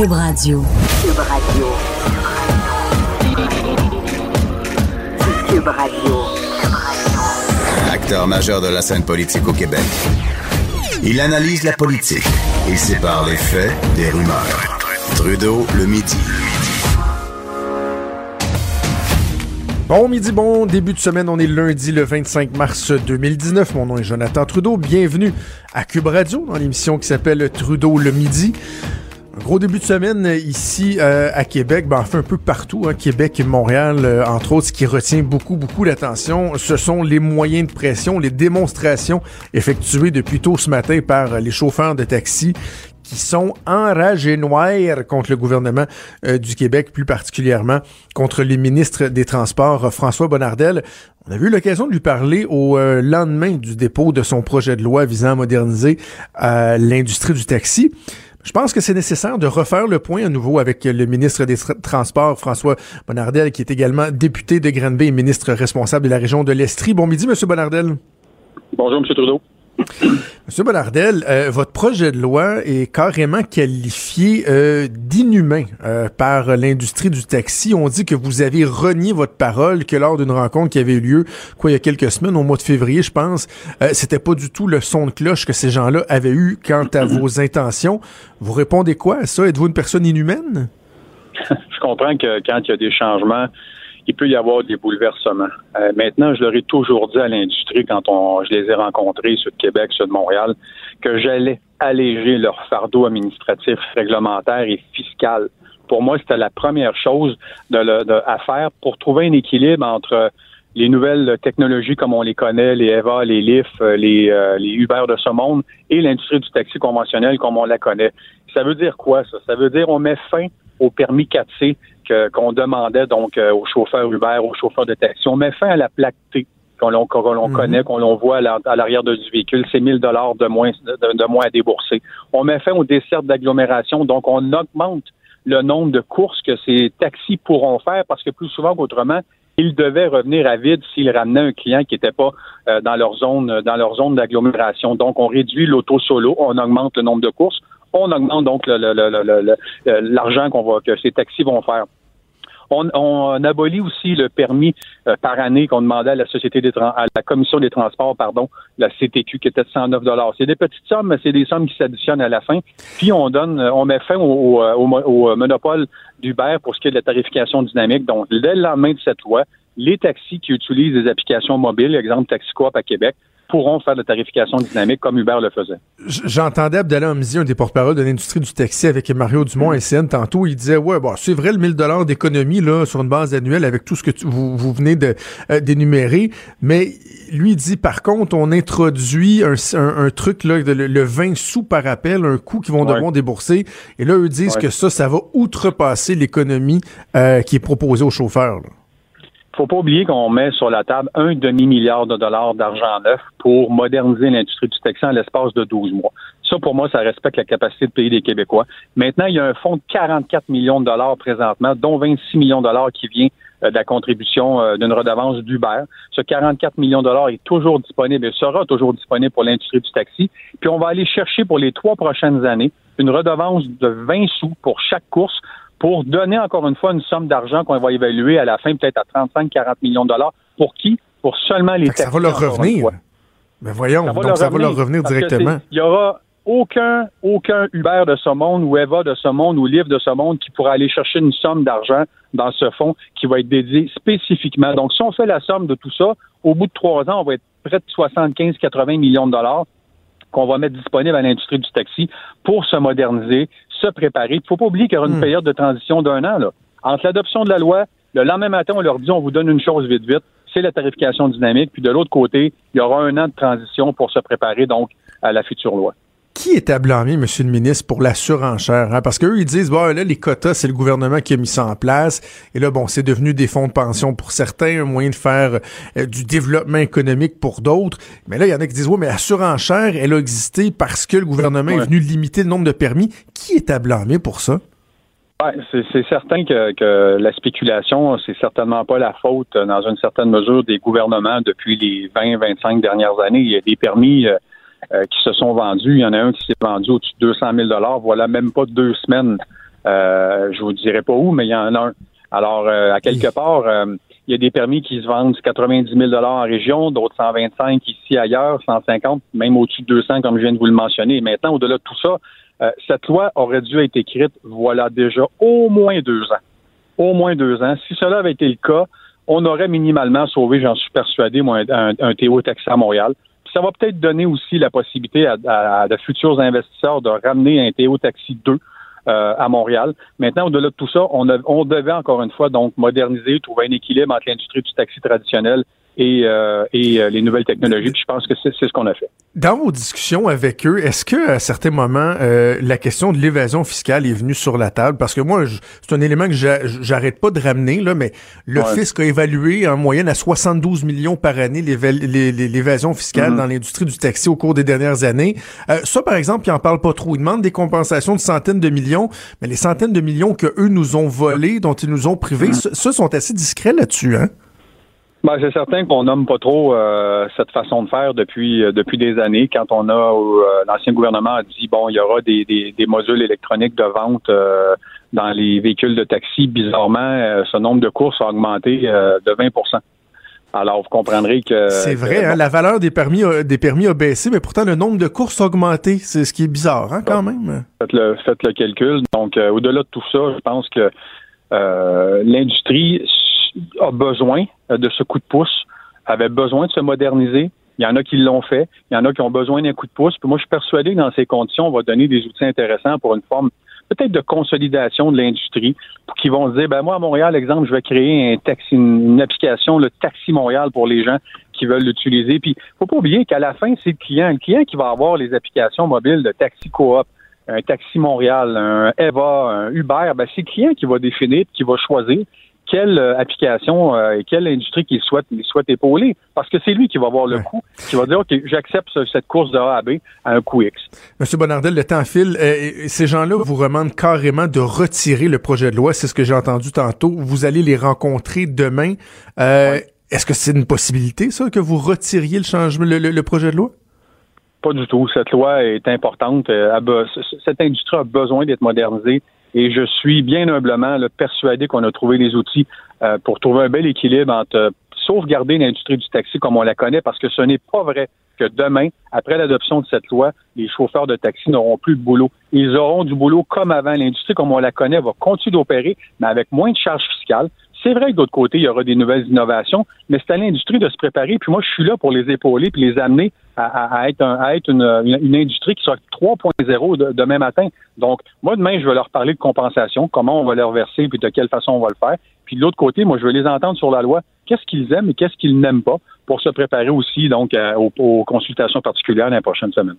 Cube Radio. Cube Radio. Cube Radio. Acteur majeur de la scène politique au Québec. Il analyse la politique et sépare les faits des rumeurs. Trudeau le midi. Bon midi, bon début de semaine. On est lundi le 25 mars 2019. Mon nom est Jonathan Trudeau. Bienvenue à Cube Radio dans l'émission qui s'appelle Trudeau le midi. Gros début de semaine ici euh, à Québec, ben, enfin un peu partout, hein, Québec et Montréal, euh, entre autres, ce qui retient beaucoup, beaucoup l'attention, ce sont les moyens de pression, les démonstrations effectuées depuis tôt ce matin par les chauffeurs de taxi qui sont enragés noirs contre le gouvernement euh, du Québec, plus particulièrement contre les ministres des Transports, François Bonnardel. On a eu l'occasion de lui parler au lendemain du dépôt de son projet de loi visant à moderniser l'industrie du taxi. Je pense que c'est nécessaire de refaire le point à nouveau avec le ministre des Transports, François Bonnardel, qui est également député de Granby et ministre responsable de la région de l'Estrie. Bon midi, Monsieur Bonnardel. Bonjour, Monsieur Trudeau. Monsieur Bonnardel, euh, votre projet de loi est carrément qualifié euh, d'inhumain euh, par l'industrie du taxi. On dit que vous avez renié votre parole, que lors d'une rencontre qui avait eu lieu, quoi, il y a quelques semaines, au mois de février, je pense, c'était pas du tout le son de cloche que ces gens-là avaient eu quant à vos intentions. Vous répondez quoi à ça? Êtes-vous une personne inhumaine? je comprends que quand il y a des changements, il peut y avoir des bouleversements. Euh, maintenant, je leur ai toujours dit à l'industrie quand on, je les ai rencontrés, ceux de Québec, ceux de Montréal, que j'allais alléger leur fardeau administratif, réglementaire et fiscal. Pour moi, c'était la première chose de, de, à faire pour trouver un équilibre entre les nouvelles technologies comme on les connaît, les EVA, les LIF, euh, les, euh, les Uber de ce monde, et l'industrie du taxi conventionnel comme on la connaît. Ça veut dire quoi, ça? Ça veut dire on met fin au permis 4C qu'on demandait donc euh, aux chauffeurs Uber, aux chauffeurs de taxi. On met fin à la plaque T qu'on l'on mhm. connaît, qu'on l'on voit à l'arrière du véhicule, c'est 1000 dollars de moins de, moins à débourser. On met fin aux dessertes d'agglomération, donc on augmente le nombre de courses que ces taxis pourront faire parce que plus souvent qu'autrement, ils devaient revenir à vide s'ils ramenaient un client qui n'était pas euh, dans leur zone dans leur zone d'agglomération. Donc on réduit l'auto solo, on augmente le nombre de courses, on augmente donc l'argent qu'on va que ces taxis vont faire. On, abolit aussi le permis euh, par année qu'on demandait à la société des à la commission des transports, pardon, la CTQ, qui était de 109 dollars. C'est des petites sommes, mais c'est des sommes qui s'additionnent à la fin. Puis on donne, euh, on met fin au, au, au monopole d'Uber pour ce qui est de la tarification dynamique. Donc, dès le lendemain de cette loi, les taxis qui utilisent des applications mobiles, exemple TaxiCoop à Québec, pourront faire de la tarification dynamique comme Uber le faisait. J'entendais Abdallah Amzi, un des porte-parole de l'industrie du taxi avec Mario Dumont mm. SN tantôt, il disait ouais bon c'est vrai le 1000 dollars d'économie là sur une base annuelle avec tout ce que vous, vous, venez de euh, d'énumérer, mais lui dit par contre on introduit un, un, truc là le, le, 20 sous par appel, un coût qu'ils vont devoir débourser et là eux disent que ça ça va outrepasser l'économie euh, qui est proposée aux chauffeurs. Là faut pas oublier qu'on met sur la table un demi-milliard de dollars d'argent neuf pour moderniser l'industrie du taxi en l'espace de 12 mois. Ça, pour moi, ça respecte la capacité de payer des Québécois. Maintenant, il y a un fonds de 44 millions de dollars présentement, dont 26 millions de dollars qui vient euh, de la contribution euh, d'une redevance d'Uber. Ce 44 millions de dollars est toujours disponible et sera toujours disponible pour l'industrie du taxi. Puis on va aller chercher pour les trois prochaines années une redevance de 20 sous pour chaque course pour donner encore une fois une somme d'argent qu'on va évaluer à la fin peut-être à 35-40 millions de dollars. Pour qui? Pour seulement les taxis. Ça va leur revenir. Mais voyons, donc ça va leur revenir directement. Il y aura aucun, aucun Uber de ce monde ou Eva de ce monde ou Livre de ce monde qui pourra aller chercher une somme d'argent dans ce fonds qui va être dédié spécifiquement. Donc, si on fait la somme de tout ça, au bout de trois ans, on va être près de 75-80 millions de dollars qu'on va mettre disponible à l'industrie du taxi pour se moderniser, se préparer. Il ne faut pas oublier qu'il y aura une hmm. période de transition d'un an. Là. Entre l'adoption de la loi, le lendemain matin, on leur dit on vous donne une chose vite, vite, c'est la tarification dynamique. Puis de l'autre côté, il y aura un an de transition pour se préparer donc à la future loi qui est à blâmer, Monsieur le ministre, pour la surenchère? Hein? Parce qu'eux, ils disent, bon, là, les quotas, c'est le gouvernement qui a mis ça en place. Et là, bon, c'est devenu des fonds de pension pour certains, un moyen de faire euh, du développement économique pour d'autres. Mais là, il y en a qui disent, oui, mais la surenchère, elle a existé parce que le gouvernement est venu limiter le nombre de permis. Qui est à blâmer pour ça? Ouais, c'est certain que, que, la spéculation, c'est certainement pas la faute, dans une certaine mesure, des gouvernements depuis les 20-25 dernières années. Il y a des permis euh, euh, qui se sont vendus. Il y en a un qui s'est vendu au-dessus de 200 000 Voilà même pas deux semaines Euh, je vous dirai pas où, mais il y en a un. Alors, euh, à quelque part, euh, il y a des permis qui se vendent 90 000 en région, d'autres 125 ici, ailleurs, 150, même au-dessus de 200, comme je viens de vous le mentionner. Et maintenant, au-delà de tout ça, euh, cette loi aurait dû être écrite, voilà, déjà au moins deux ans. Au moins deux ans. Si cela avait été le cas, on aurait minimalement sauvé, j'en suis persuadé, moi, un, un Théo Taxi à Montréal. Ça va peut-être donner aussi la possibilité à, à, à, de futurs investisseurs de ramener un Théo Taxi 2 euh, à Montréal. Maintenant, au-delà de tout ça, on, a, on devait encore une fois donc moderniser, trouver un équilibre entre l'industrie du taxi traditionnel et, euh, et euh, les nouvelles technologies. Puis je pense que c'est ce qu'on a fait. Dans vos discussions avec eux, est-ce que à certains moments euh, la question de l'évasion fiscale est venue sur la table? Parce que moi, c'est un élément que j'arrête pas de ramener là, mais le ouais. fisc a évalué en moyenne à 72 millions par année l'évasion fiscale mm -hmm. dans l'industrie du taxi au cours des dernières années. Euh, ça, par exemple, ils en parlent pas trop. Ils demandent des compensations de centaines de millions, mais les centaines de millions que eux nous ont volés, dont ils nous ont privés, mm -hmm. ceux sont assez discrets là-dessus, hein? Ben, c'est certain qu'on nomme pas trop euh, cette façon de faire depuis euh, depuis des années. Quand on a euh, l'ancien gouvernement a dit bon, il y aura des, des, des modules électroniques de vente euh, dans les véhicules de taxi. Bizarrement, ce nombre de courses a augmenté de 20% alors, vous comprendrez que... C'est vrai, hein, la valeur des permis, a, des permis a baissé, mais pourtant, le nombre de courses a augmenté. C'est ce qui est bizarre, hein, quand même. Faites le, faites le calcul. Donc, au-delà de tout ça, je pense que l'industrie a besoin de ce coup de pouce, avait besoin de se moderniser. Il y en a qui l'ont fait. Il y en a qui ont besoin d'un coup de pouce. Puis moi, je suis persuadé que dans ces conditions, on va donner des outils intéressants pour une forme peut-être de consolidation de l'industrie, qui vont se dire, ben moi, à Montréal, exemple, je vais créer une application, le Taxi Montréal pour les gens qui veulent l'utiliser. Puis, faut pas oublier qu'à la fin, c'est le client, le client qui va avoir les applications mobiles de Taxi Coop, un Taxi Montréal, un Eva, un Uber, ben c'est le client qui va définir, qui va choisir quelle euh, application euh, et quelle industrie qu'il souhaite, il souhaite épauler. Parce que c'est lui qui va avoir le ouais. coût, qui va dire, OK, j'accepte cette course de A à B à un coût X. Monsieur Bonardel, le temps file. Euh, ces gens-là vous remandent carrément de retirer le projet de loi. C'est ce que j'ai entendu tantôt. Vous allez les rencontrer demain. Euh, ouais. Est-ce que c'est une possibilité, ça, que vous retiriez le changement, le, le, le projet de loi? Pas du tout. Cette loi est importante. Cette industrie a besoin d'être modernisée. Et je suis bien humblement là, persuadé qu'on a trouvé les outils euh, pour trouver un bel équilibre entre sauvegarder l'industrie du taxi comme on la connaît, parce que ce n'est pas vrai que demain, après l'adoption de cette loi, les chauffeurs de taxi n'auront plus de boulot. Ils auront du boulot comme avant. L'industrie, comme on la connaît, va continuer d'opérer, mais avec moins de charges fiscales. C'est vrai que d'autre côté, il y aura des nouvelles innovations, mais c'est à l'industrie de se préparer. Puis moi, je suis là pour les épauler puis les amener à, être, un, à être une, industrie qui sera 3.0 de, demain matin. Donc, moi, demain, je vais leur parler de compensation, comment on va leur verser, puis de quelle façon on va le faire. Puis de l'autre côté, moi, je vais les entendre sur la loi, qu'est-ce qu'ils aiment et qu'est-ce qu'ils n'aiment pas pour se préparer aussi donc à, aux, consultations particulières la prochaine semaine.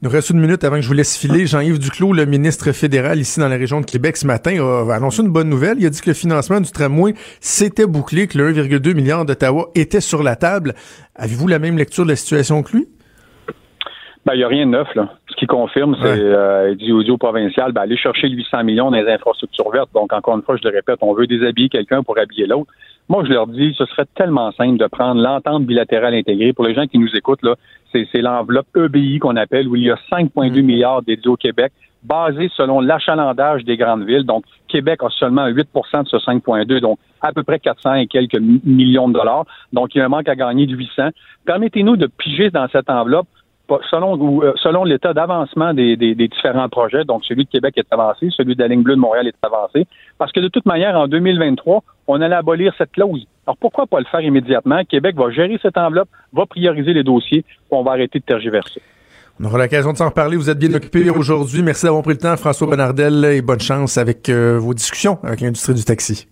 Il nous reste une minute avant que je vous laisse filer. Jean-Yves Duclos, le ministre fédéral ici dans la région de Québec ce matin, a annoncé une bonne nouvelle. Il a dit que le financement du tramway s'était bouclé, que le 1,2 milliard d'Ottawa était sur la table. Avez-vous la même lecture de la situation que lui? Ben, il n'y a rien de neuf, là. Ce qui confirme, c'est, ouais. euh, du audio provincial, ben, aller chercher 800 millions dans les infrastructures vertes. Donc, encore une fois, je le répète, on veut déshabiller quelqu'un pour habiller l'autre. Moi, je leur dis, ce serait tellement simple de prendre l'entente bilatérale intégrée. Pour les gens qui nous écoutent, là, c'est, c'est l'enveloppe EBI qu'on appelle, où il y a 5,2 mmh. milliards dédiés au Québec, basé selon l'achalandage des grandes villes. Donc, Québec a seulement 8% de ce 5,2, donc à peu près 400 et quelques millions de dollars. Donc, il y a un manque à gagner de 800. Permettez-nous de piger dans cette enveloppe selon, euh, selon l'état d'avancement des, des, des, différents projets, donc celui de Québec est avancé, celui de la ligne bleue de Montréal est avancé, parce que de toute manière, en 2023, on allait abolir cette clause. Alors pourquoi pas le faire immédiatement? Québec va gérer cette enveloppe, va prioriser les dossiers, puis on va arrêter de tergiverser. On aura l'occasion de s'en reparler. Vous êtes bien occupé aujourd'hui. Merci d'avoir pris le temps, François Bonnardel, et bonne chance avec euh, vos discussions avec l'industrie du taxi.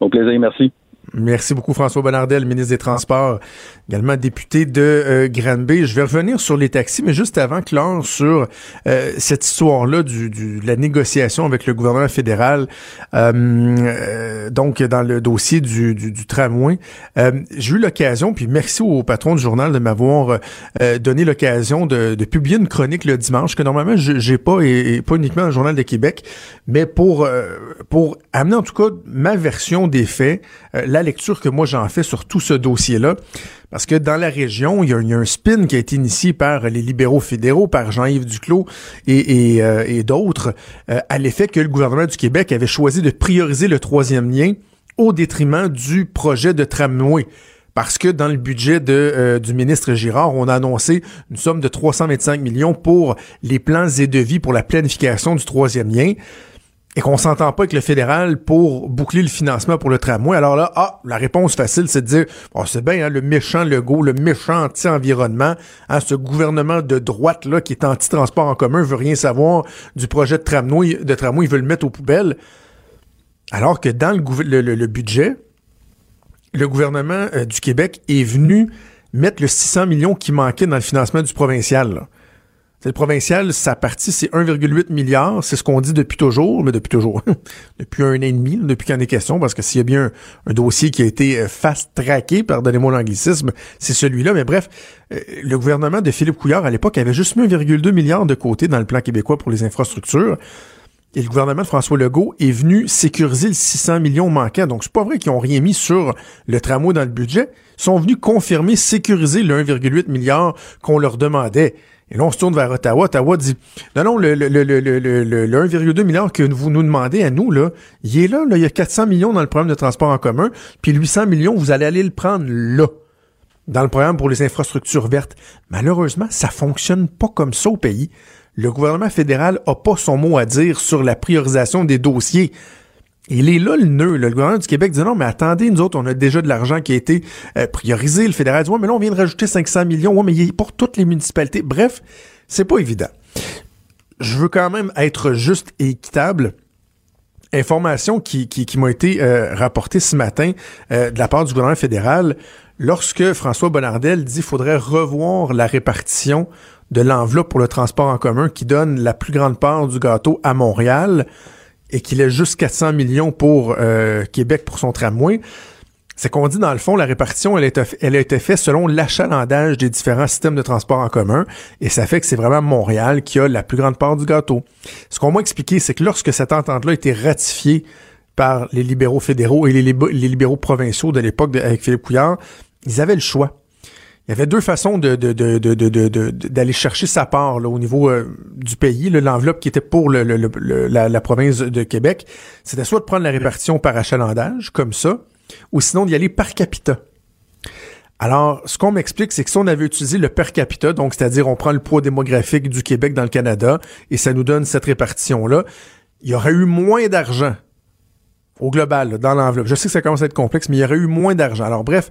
Au plaisir, merci. Merci beaucoup François Bonnardel, ministre des Transports, également député de euh, Granby. Je vais revenir sur les taxis, mais juste avant, Claire, sur euh, cette histoire-là du, du, de la négociation avec le gouvernement fédéral, euh, euh donc dans le dossier du, du, du tramway. Euh, j'ai eu l'occasion, puis merci au patron du journal de m'avoir euh, donné l'occasion de, de, publier une chronique le dimanche, que normalement j'ai pas, et, pas uniquement le Journal de Québec, mais pour, pour amener en tout cas ma version des faits, la lecture que moi j'en fais sur tout ce dossier-là, parce que dans la région, il y, a, un spin qui a été initié par les libéraux fédéraux, par Jean-Yves Duclos et, euh, d'autres, euh, à l'effet que le gouvernement du Québec avait choisi de prioriser le troisième lien au détriment du projet de tramway. Parce que dans le budget euh, du ministre Girard, on a annoncé une somme de 325 millions pour les plans et devis pour la planification du troisième lien et qu'on s'entend pas avec le fédéral pour boucler le financement pour le tramway. Alors là, ah, la réponse facile, c'est de dire, oh, c'est bien, hein, le méchant Legault, le méchant anti-environnement, hein, ce gouvernement de droite là qui est anti-transport en commun veut rien savoir du projet de tramway, il veut le mettre aux poubelles. Alors que dans le, le budget, le gouvernement euh, du Québec est venu mettre le 600 millions qui manquait dans le financement du provincial. C'est le provincial, sa partie, c'est 1,8 milliard. C'est ce qu'on dit depuis toujours, mais depuis toujours, depuis un an et demi, depuis qu'il en est question, parce que s'il y a bien un, dossier qui a été euh, fast-tracké, pardonnez-moi l'anglicisme, c'est celui-là. Mais bref, euh, le gouvernement de Philippe Couillard, à l'époque, avait juste mis 1,2 milliard de côté dans le plan québécois pour les infrastructures. Et le gouvernement de François Legault est venu sécuriser le 600 millions manquants. Donc, c'est pas vrai qu'ils ont rien mis sur le tramway dans le budget. Ils sont venus confirmer, sécuriser le 1,8 milliard qu'on leur demandait. Et là, on se tourne vers Ottawa. Ottawa dit, non, non, le, le, le, le 1,2 milliard que vous nous demandez à nous, là, il est là, là, il y a 400 millions dans le programme de transport en commun, puis 800 millions, vous allez aller le prendre là, dans le programme pour les infrastructures vertes. Malheureusement, ça fonctionne pas comme ça au pays le gouvernement fédéral a pas son mot à dire sur la priorisation des dossiers. Il est là le nœud. Le gouvernement du Québec dit non, mais attendez, nous autres, on a déjà de l'argent qui a été euh, priorisé. Le fédéral dit ouais, mais là, on vient de rajouter 500 millions. Ouais, mais il est pour toutes les municipalités. Bref, c'est pas évident. Je veux quand même être juste et équitable. Information qui, qui, m'a été euh, rapportée ce matin euh, de la part du gouvernement fédéral lorsque François Bonnardel dit qu'il faudrait revoir la répartition de l'enveloppe pour le transport en commun qui donne la plus grande part du gâteau à Montréal et qu'il ait juste 400 millions pour euh, Québec pour son tramway, c'est qu'on dit dans le fond, la répartition, elle, a été faite selon l'achalandage des différents systèmes de transport en commun, et ça fait que c'est vraiment Montréal qui a la plus grande part du gâteau. Ce qu'on m'a expliqué, c'est que lorsque cette entente-là a été ratifiée par les libéraux fédéraux et les libéraux provinciaux de l'époque avec Philippe Couillard, ils avaient le choix il y avait deux façons de, d'aller chercher sa part au niveau euh, du pays, l'enveloppe qui était pour le, la, province de Québec. C'était soit de prendre la répartition par achalandage, comme ça, ou sinon d'y aller par capita. Alors, ce qu'on m'explique, c'est que si on avait utilisé le per capita, donc c'est-à-dire on prend le poids démographique du Québec dans le Canada, et ça nous donne cette répartition-là, il y aurait eu moins d'argent au global, dans l'enveloppe. Je sais que ça commence à être complexe, mais il y aurait eu moins d'argent. Alors bref,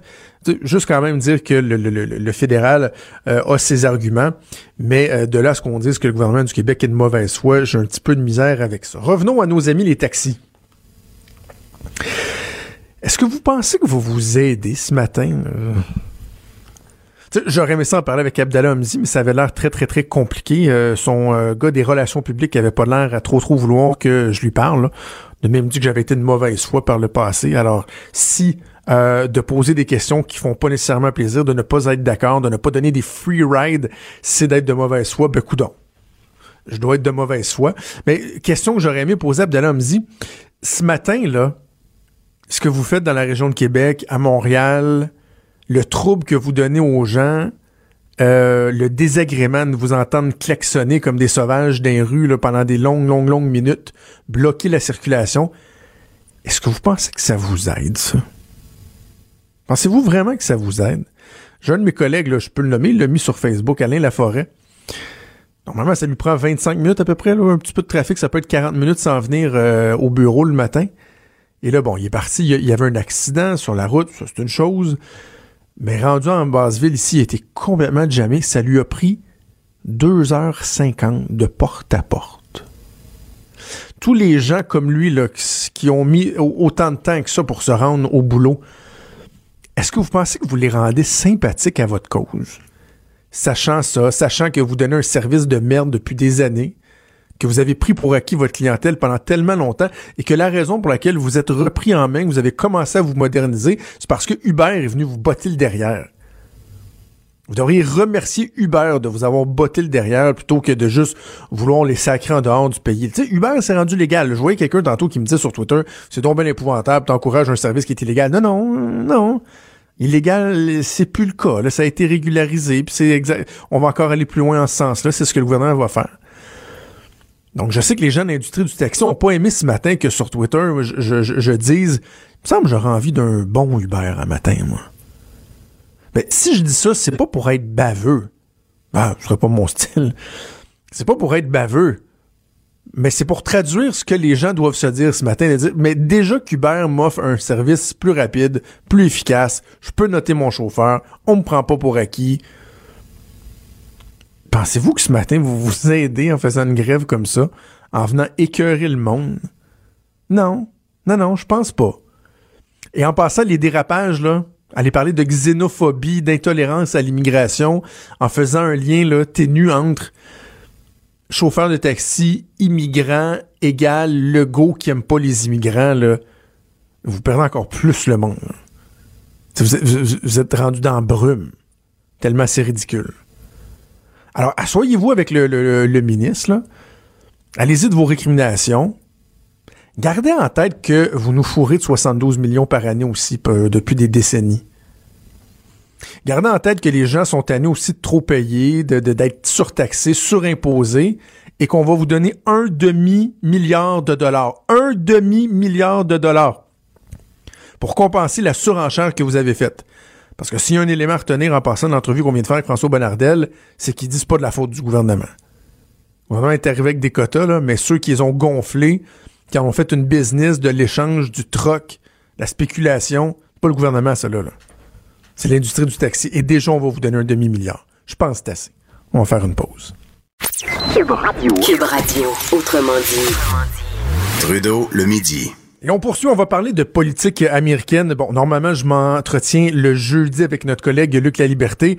juste quand même dire que le, fédéral euh, a ses arguments, mais euh, de là à ce qu'on dise que le gouvernement du Québec est de mauvaise foi, j'ai un petit peu de misère avec ça. Revenons à nos amis les taxis. Est-ce que vous pensez que vous vous aidez ce matin? Euh? J'aurais aimé ça en parler avec Abdallah Hamzi, mais ça avait l'air très, très, très compliqué. son gars des relations publiques avait pas l'air à trop, trop vouloir que je lui parle de même dit que j'avais été de mauvaise foi par le passé. Alors, si euh, de poser des questions qui font pas nécessairement plaisir, de ne pas être d'accord, de ne pas donner des free rides, c'est d'être de mauvaise foi, ben coudon. Je dois être de mauvaise foi. Mais question que j'aurais aimé poser à Abdallah Hamzi, ce matin, là, ce que vous faites dans la région de Québec, à Montréal, le trouble que vous donnez aux gens, euh, le désagrément de vous entendre klaxonner comme des sauvages dans les rues pendant des longues, longues, longues minutes, bloquer la circulation. Est-ce que vous pensez que ça vous aide, ça? Pensez-vous vraiment que ça vous aide? J'ai un de mes collègues, je peux le nommer, il l'a mis sur Facebook, Alain Laforêt. Normalement, ça lui prend 25 minutes à peu près, un petit peu de trafic, ça peut être 40 minutes sans venir euh, au bureau le matin. Et là, bon, il est parti, il y avait un accident sur la route, ça c'est une chose. Mais rendu en Basseville, ici, il était complètement jamais. Ça lui a pris 2h50 de porte à porte. Tous les gens comme lui, qui ont mis autant de temps que ça pour se rendre au boulot, est-ce que vous pensez que vous les rendez sympathiques à votre cause? Sachant ça, sachant que vous donnez un service de merde depuis des années, que vous avez pris pour acquis votre clientèle pendant tellement longtemps et que la raison pour laquelle vous êtes repris en main, que vous avez commencé à vous moderniser, c'est parce que Uber est venu vous botter le derrière. Vous devriez remercier Uber de vous avoir botté le derrière plutôt que de juste vouloir les sacrer en dehors du pays. Tu sais, Uber s'est rendu légal. Je voyais quelqu'un tantôt qui me disait sur Twitter, c'est donc bien épouvantable, t'encourages un service qui est illégal. Non, non, non. Illégal, c'est plus le cas. Là, ça a été régularisé. Puis c'est exact. On va encore aller plus loin en ce sens-là. C'est ce que le gouvernement va faire. Donc, je sais que les gens de l'industrie du taxi n'ont pas aimé ce matin que sur Twitter, je, dise, il me semble que j'aurais envie d'un bon Uber un matin, moi. Ben, si je dis ça, c'est pas pour être baveux. Ah, ce serait pas mon style. C'est pas pour être baveux. Mais c'est pour traduire ce que les gens doivent se dire ce matin. mais déjà qu'Uber m'offre un service plus rapide, plus efficace, je peux noter mon chauffeur, on me prend pas pour acquis. Pensez-vous que ce matin, vous vous aidez en faisant une grève comme ça, en venant écœurer le monde? Non. Non, non, je pense pas. Et en passant, les dérapages, là, aller parler de xénophobie, d'intolérance à l'immigration, en faisant un lien là, ténu entre chauffeur de taxi, immigrant, égal le go qui aime pas les immigrants, là, vous perdez encore plus le monde. Vous êtes, rendu dans brume. Tellement c'est ridicule. Alors, asseyez-vous avec le, ministre. Allez-y de vos récriminations. Gardez en tête que vous nous fourrez de 72 millions par année aussi depuis des décennies. Gardez en tête que les gens sont tannés aussi de trop payer, de, d'être surtaxés, surimposés, et qu'on va vous donner un demi-milliard de dollars. Un demi-milliard de dollars pour compenser la surenchère que vous avez faite. Parce que s'il y a un élément à retenir en passant l'entrevue qu'on vient de faire avec François Bonnardel, c'est qu'ils disent pas de la faute du gouvernement. Le gouvernement est arrivé avec des quotas, là, mais ceux qui les ont gonflés, qui ont fait une business de l'échange, du troc, la spéculation, c'est pas le gouvernement, ça là. C'est l'industrie du taxi. Et déjà, on va vous donner un demi-milliard. Je pense que c'est assez. On va faire une pause. Cube Radio. Cube Radio. Autrement dit. Trudeau, le midi. Et on poursuit, on va parler de politique américaine. Bon, normalement, je m'entretiens le jeudi avec notre collègue Luc La Liberté,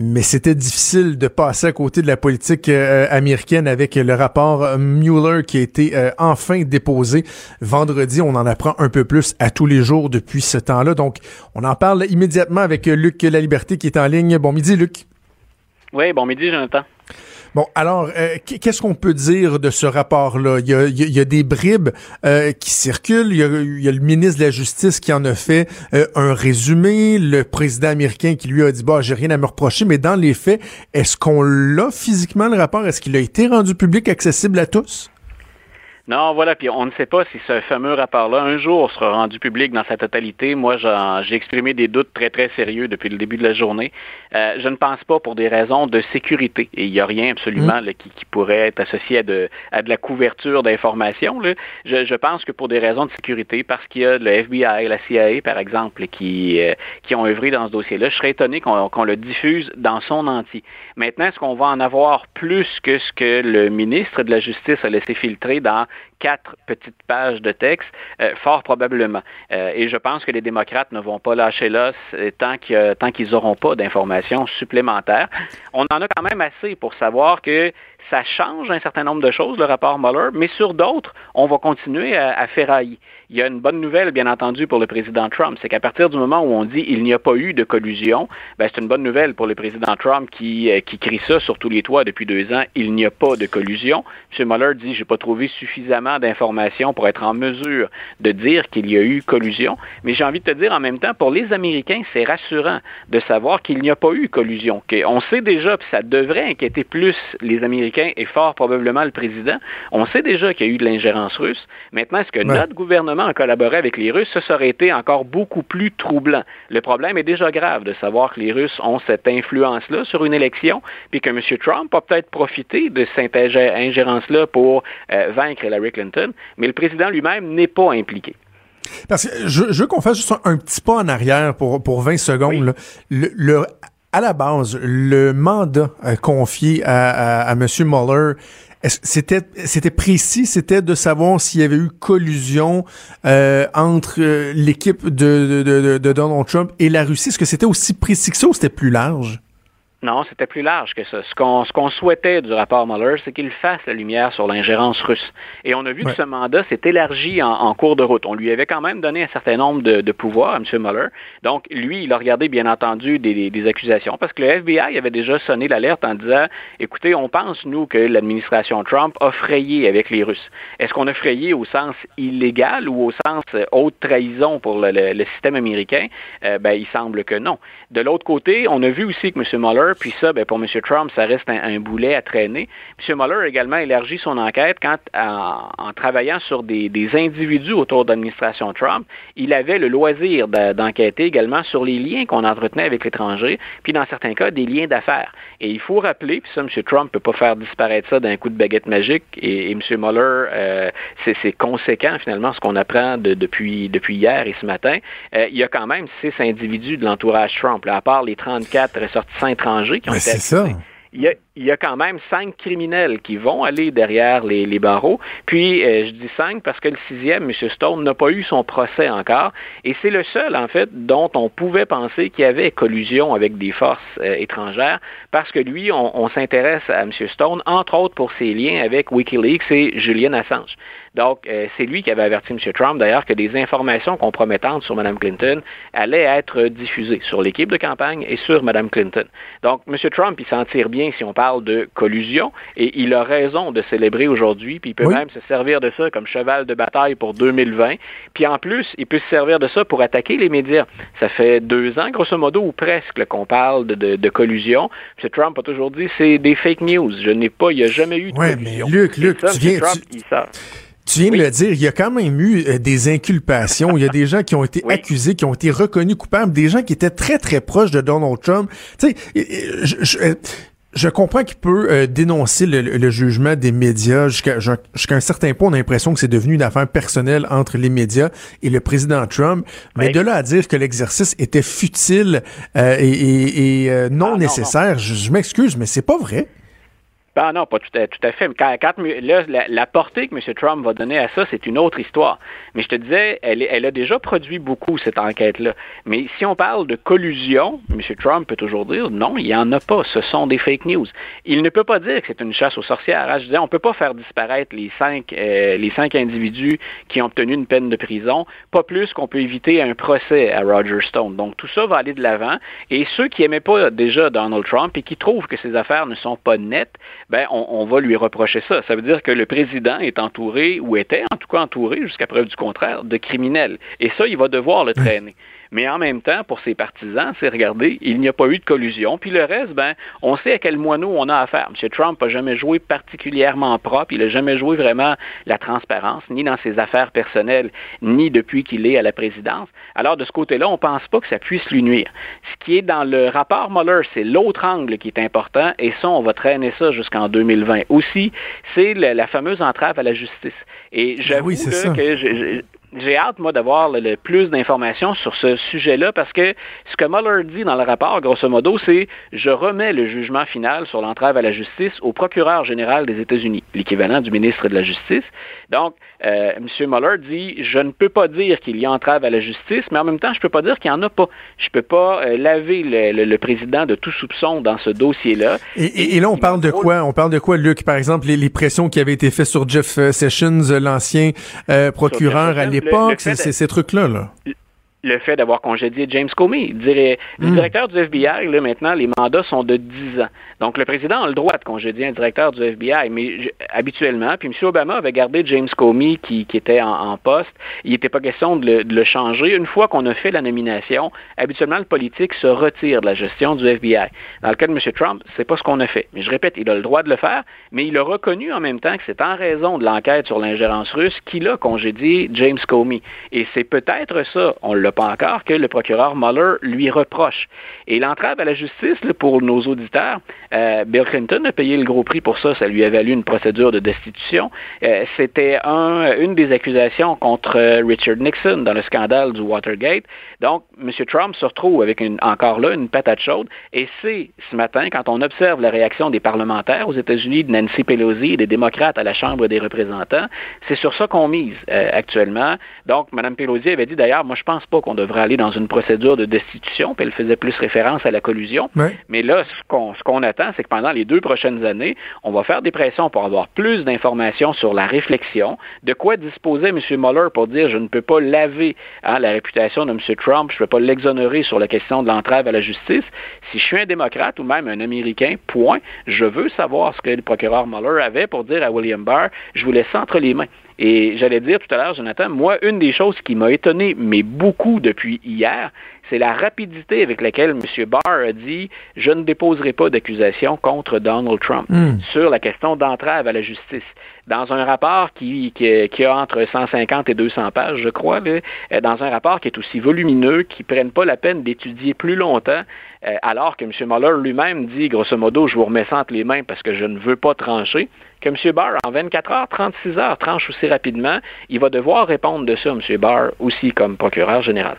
mais c'était difficile de passer à côté de la politique euh, américaine avec le rapport Mueller qui a été euh, enfin déposé vendredi. On en apprend un peu plus à tous les jours depuis ce temps-là. Donc, on en parle immédiatement avec Luc La Liberté qui est en ligne. Bon midi, Luc. Oui, bon midi, Jonathan. Bon, alors, euh, qu'est-ce qu'on peut dire de ce rapport-là? Il, y a, des bribes euh, qui circulent. Il y, a, le ministre de la Justice qui en a fait euh, un résumé. Le président américain qui lui a dit, bah, j'ai rien à me reprocher. Mais dans les faits, est-ce qu'on l'a physiquement, le rapport? Est-ce qu'il a été rendu public, accessible à tous? Non, voilà, puis on ne sait pas si ce fameux rapport-là, un jour, sera rendu public dans sa totalité. Moi, j'ai exprimé des doutes très, très sérieux depuis le début de la journée. Euh, je ne pense pas pour des raisons de sécurité, et il n'y a rien absolument mm. qui, pourrait être associé à de, à de la couverture d'informations. Je, je, pense que pour des raisons de sécurité, parce qu'il y a le FBI, la CIA, par exemple, qui, euh, qui ont œuvré dans ce dossier-là, je serais étonné qu'on le diffuse dans son entier. Maintenant, est-ce qu'on va en avoir plus que ce que le ministre de la Justice a laissé filtrer dans quatre petites pages de texte, euh, fort probablement. Euh, et je pense que les démocrates ne vont pas lâcher l'os euh, tant qu'ils tant qu'ils n'auront pas d'informations supplémentaires. On en a quand même assez pour savoir que ça change un certain nombre de choses, le rapport Mueller, mais sur d'autres, on va continuer à, à ferrailler. Il y a une bonne nouvelle, bien entendu, pour le président Trump, c'est qu'à partir du moment où on dit il n'y a pas eu de collusion, ben, c'est une bonne nouvelle pour le président Trump qui, euh, qui crie ça sur tous les toits depuis deux ans, il n'y a pas de collusion. M. Mueller dit j'ai pas trouvé suffisamment d'informations pour être en mesure de dire qu'il y a eu collusion, mais j'ai envie de te dire en même temps, pour les Américains, c'est rassurant de savoir qu'il n'y a pas eu collusion. On sait déjà, puis ça devrait inquiéter plus les Américains et fort probablement le président, on sait déjà qu'il y a eu de l'ingérence russe. Maintenant, est-ce que notre gouvernement en collaborer avec les Russes, ça, aurait été encore beaucoup plus troublant. Le problème est déjà grave de savoir que les Russes ont cette influence-là sur une élection, puis que M. Trump a peut-être profité de cette ingérence-là pour euh, vaincre Hillary Clinton, mais le président lui-même n'est pas impliqué. Parce que je, veux qu'on fasse juste un, petit pas en arrière pour, pour 20 secondes. Le, à la base, le mandat euh, confié à, à, à M. Mueller c'était précis, c'était de savoir s'il y avait eu collusion euh, entre euh, l'équipe de, de, de, Donald Trump et la Russie. Est-ce que c'était aussi précis que ça ou c'était plus large? Non, c'était plus large que ça. Ce qu'on souhaitait du rapport Mueller, c'est qu'il fasse la lumière sur l'ingérence russe. Et on a vu que ce mandat s'est élargi en, cours de route. On lui avait quand même donné un certain nombre de, de pouvoirs à M. Mueller. Donc, lui, il a regardé, bien entendu, des, des, accusations parce que le FBI avait déjà sonné l'alerte en disant, écoutez, on pense, nous, que l'administration Trump a frayé avec les Russes. Est-ce qu'on a frayé au sens illégal ou au sens haute trahison pour le, le, système américain? Euh, ben, il semble que non. De l'autre côté, on a vu aussi que M. Mueller puis ça, ben, pour M. Trump, ça reste un, boulet à traîner. M. Mueller a également élargi son enquête quand, en, travaillant sur des, individus autour de l'administration Trump, il avait le loisir d'enquêter également sur les liens qu'on entretenait avec l'étranger, puis dans certains cas, des liens d'affaires. Et il faut rappeler, puis ça, M. Trump ne peut pas faire disparaître ça d'un coup de baguette magique, et, M. Mueller, euh, c'est conséquent finalement ce qu'on apprend depuis, depuis hier et ce matin. Euh, il y a quand même six individus de l'entourage Trump, à part les 34 ressortissants étrangers qui ont il y, a, quand même cinq criminels qui vont aller derrière les, barreaux. Puis, euh, je dis cinq parce que le sixième, M. Stone, n'a pas eu son procès encore. Et c'est le seul, en fait, dont on pouvait penser qu'il y avait collusion avec des forces euh, étrangères parce que lui, on, s'intéresse à M. Stone, entre autres pour ses liens avec Wikileaks et Julian Assange. Donc, euh, c'est lui qui avait averti M. Trump, d'ailleurs, que des informations compromettantes sur Mme Clinton allaient être diffusées sur l'équipe de campagne et sur Mme Clinton. Donc, M. Trump, il s'en tire bien si on parle de collusion, et il a raison de célébrer aujourd'hui, puis il peut même se servir de ça comme cheval de bataille pour 2020. Puis en plus, il peut se servir de ça pour attaquer les médias. Ça fait deux ans, grosso modo, ou presque, qu'on parle de, collusion. M. Trump a toujours dit c'est des fake news. Je n'ai pas, il n'y a jamais eu de collusion. Mais Luc, Luc, tu viens. Tu viens de le dire, il y a quand même eu euh, des inculpations. Il y a des gens qui ont été accusés, qui ont été reconnus coupables, des gens qui étaient très, très proches de Donald Trump. Tu sais, je, euh, je comprends qu'il peut euh, dénoncer le, jugement des médias jusqu'à un certain point. On a l'impression que c'est devenu une affaire personnelle entre les médias et le président Trump. Mais de là à dire que l'exercice était futile et, non ah, nécessaire, je m'excuse, mais c'est pas vrai. Ben non, pas tout à, fait. Quand, là, la, portée que M. Trump va donner à ça, c'est une autre histoire. Mais je te disais, elle, elle a déjà produit beaucoup, cette enquête-là. Mais si on parle de collusion, M. Trump peut toujours dire non, il n'y en a pas. Ce sont des fake news. Il ne peut pas dire que c'est une chasse aux sorcières. Hein. Je disais, on ne peut pas faire disparaître les cinq, euh, les cinq individus qui ont obtenu une peine de prison, pas plus qu'on peut éviter un procès à Roger Stone. Donc tout ça va aller de l'avant. Et ceux qui n'aimaient pas déjà Donald Trump et qui trouvent que ces affaires ne sont pas nettes, ben, on, va lui reprocher ça. Ça veut dire que le président est entouré, ou était en tout cas entouré, jusqu'à preuve du contraire, de criminels. Et ça, il va devoir le traîner. Mais en même temps, pour ses partisans, c'est regarder, il n'y a pas eu de collusion. Puis le reste, ben, on sait à quel moineau on a affaire. M. Trump n'a jamais joué particulièrement propre. Il n'a jamais joué vraiment la transparence, ni dans ses affaires personnelles, ni depuis qu'il est à la présidence. Alors, de ce côté-là, on ne pense pas que ça puisse lui nuire. Ce qui est dans le rapport Mueller, c'est l'autre angle qui est important, et ça, on va traîner ça jusqu'en 2020. Aussi, c'est la, fameuse entrave à la justice. Et ben j'avoue que j'ai hâte, moi, d'avoir le, plus d'informations sur ce sujet-là parce que ce que Mueller dit dans le rapport, grosso modo, c'est je remets le jugement final sur l'entrave à la justice au procureur général des États-Unis, l'équivalent du ministre de la Justice. Donc, euh, M. Mueller dit je ne peux pas dire qu'il y a entrave à la justice, mais en même temps, je ne peux pas dire qu'il n'y en a pas. Je ne peux pas euh, laver le, président de tout soupçon dans ce dossier-là. Et, là, on parle de quoi? On parle de quoi, Luc? Par exemple, les, pressions qui avaient été faites sur Jeff euh, Sessions, l'ancien procureur à l'époque l'époque, c'est ces trucs-là. Là le fait d'avoir congédié James Comey. Le hmm. directeur du FBI, là, maintenant, les mandats sont de 10 ans. Donc, le président a le droit de congédier un directeur du FBI, mais habituellement, puis M. Obama avait gardé James Comey qui, était en, poste. Il n'était pas question de le, changer. Une fois qu'on a fait la nomination, habituellement, le politique se retire de la gestion du FBI. Dans le cas de M. Trump, c'est pas ce qu'on a fait. Mais je répète, il a le droit de le faire, mais il a reconnu en même temps que c'est en raison de l'enquête sur l'ingérence russe qu'il a congédié James Comey. Et c'est peut-être ça, on l'a pas encore, que le procureur Mueller lui reproche. Et l'entrave à la justice, pour nos auditeurs, euh, Bill Clinton a payé le gros prix pour ça. Ça lui a valu une procédure de destitution. Euh, c'était un, une des accusations contre Richard Nixon dans le scandale du Watergate. Donc, M. Trump se retrouve avec une, encore là une patate chaude. Et c'est ce matin, quand on observe la réaction des parlementaires aux États-Unis, de Nancy Pelosi et des démocrates à la Chambre des représentants, c'est sur ça qu'on mise euh, actuellement. Donc, Mme Pelosi avait dit d'ailleurs, moi je pense pas qu'on devrait aller dans une procédure de destitution, puis elle faisait plus référence à la collusion. Mais là, ce qu'on ce qu'on attend, c'est que pendant les deux prochaines années, on va faire des pressions pour avoir plus d'informations sur la réflexion, de quoi disposait M. Mueller pour dire je ne peux pas laver hein, la réputation de M. Trump, je ne peux pas l'exonérer sur la question de l'entrave à la justice. Si je suis un démocrate ou même un Américain, point, je veux savoir ce que le procureur Mueller avait pour dire à William Barr, je vous laisse entre les mains. Et j'allais dire tout à l'heure, Jonathan, moi, une des choses qui m'a étonné, mais beaucoup depuis hier, c'est la rapidité avec laquelle M. Barr a dit je ne déposerai pas d'accusation contre Donald Trump hmm. sur la question d'entrave à la justice. Dans un rapport qui, qui, a entre 150 et 200 pages, je crois, euh, dans un rapport qui est aussi volumineux, qui ne prenne pas la peine d'étudier plus longtemps, euh, alors que M. Mueller lui-même dit, grosso modo, je vous remets ça entre les mains parce que je ne veux pas trancher, que M. Barr, en 24 heures, 36 heures, tranche aussi rapidement, il va devoir répondre de ça, M. Barr, aussi comme procureur général.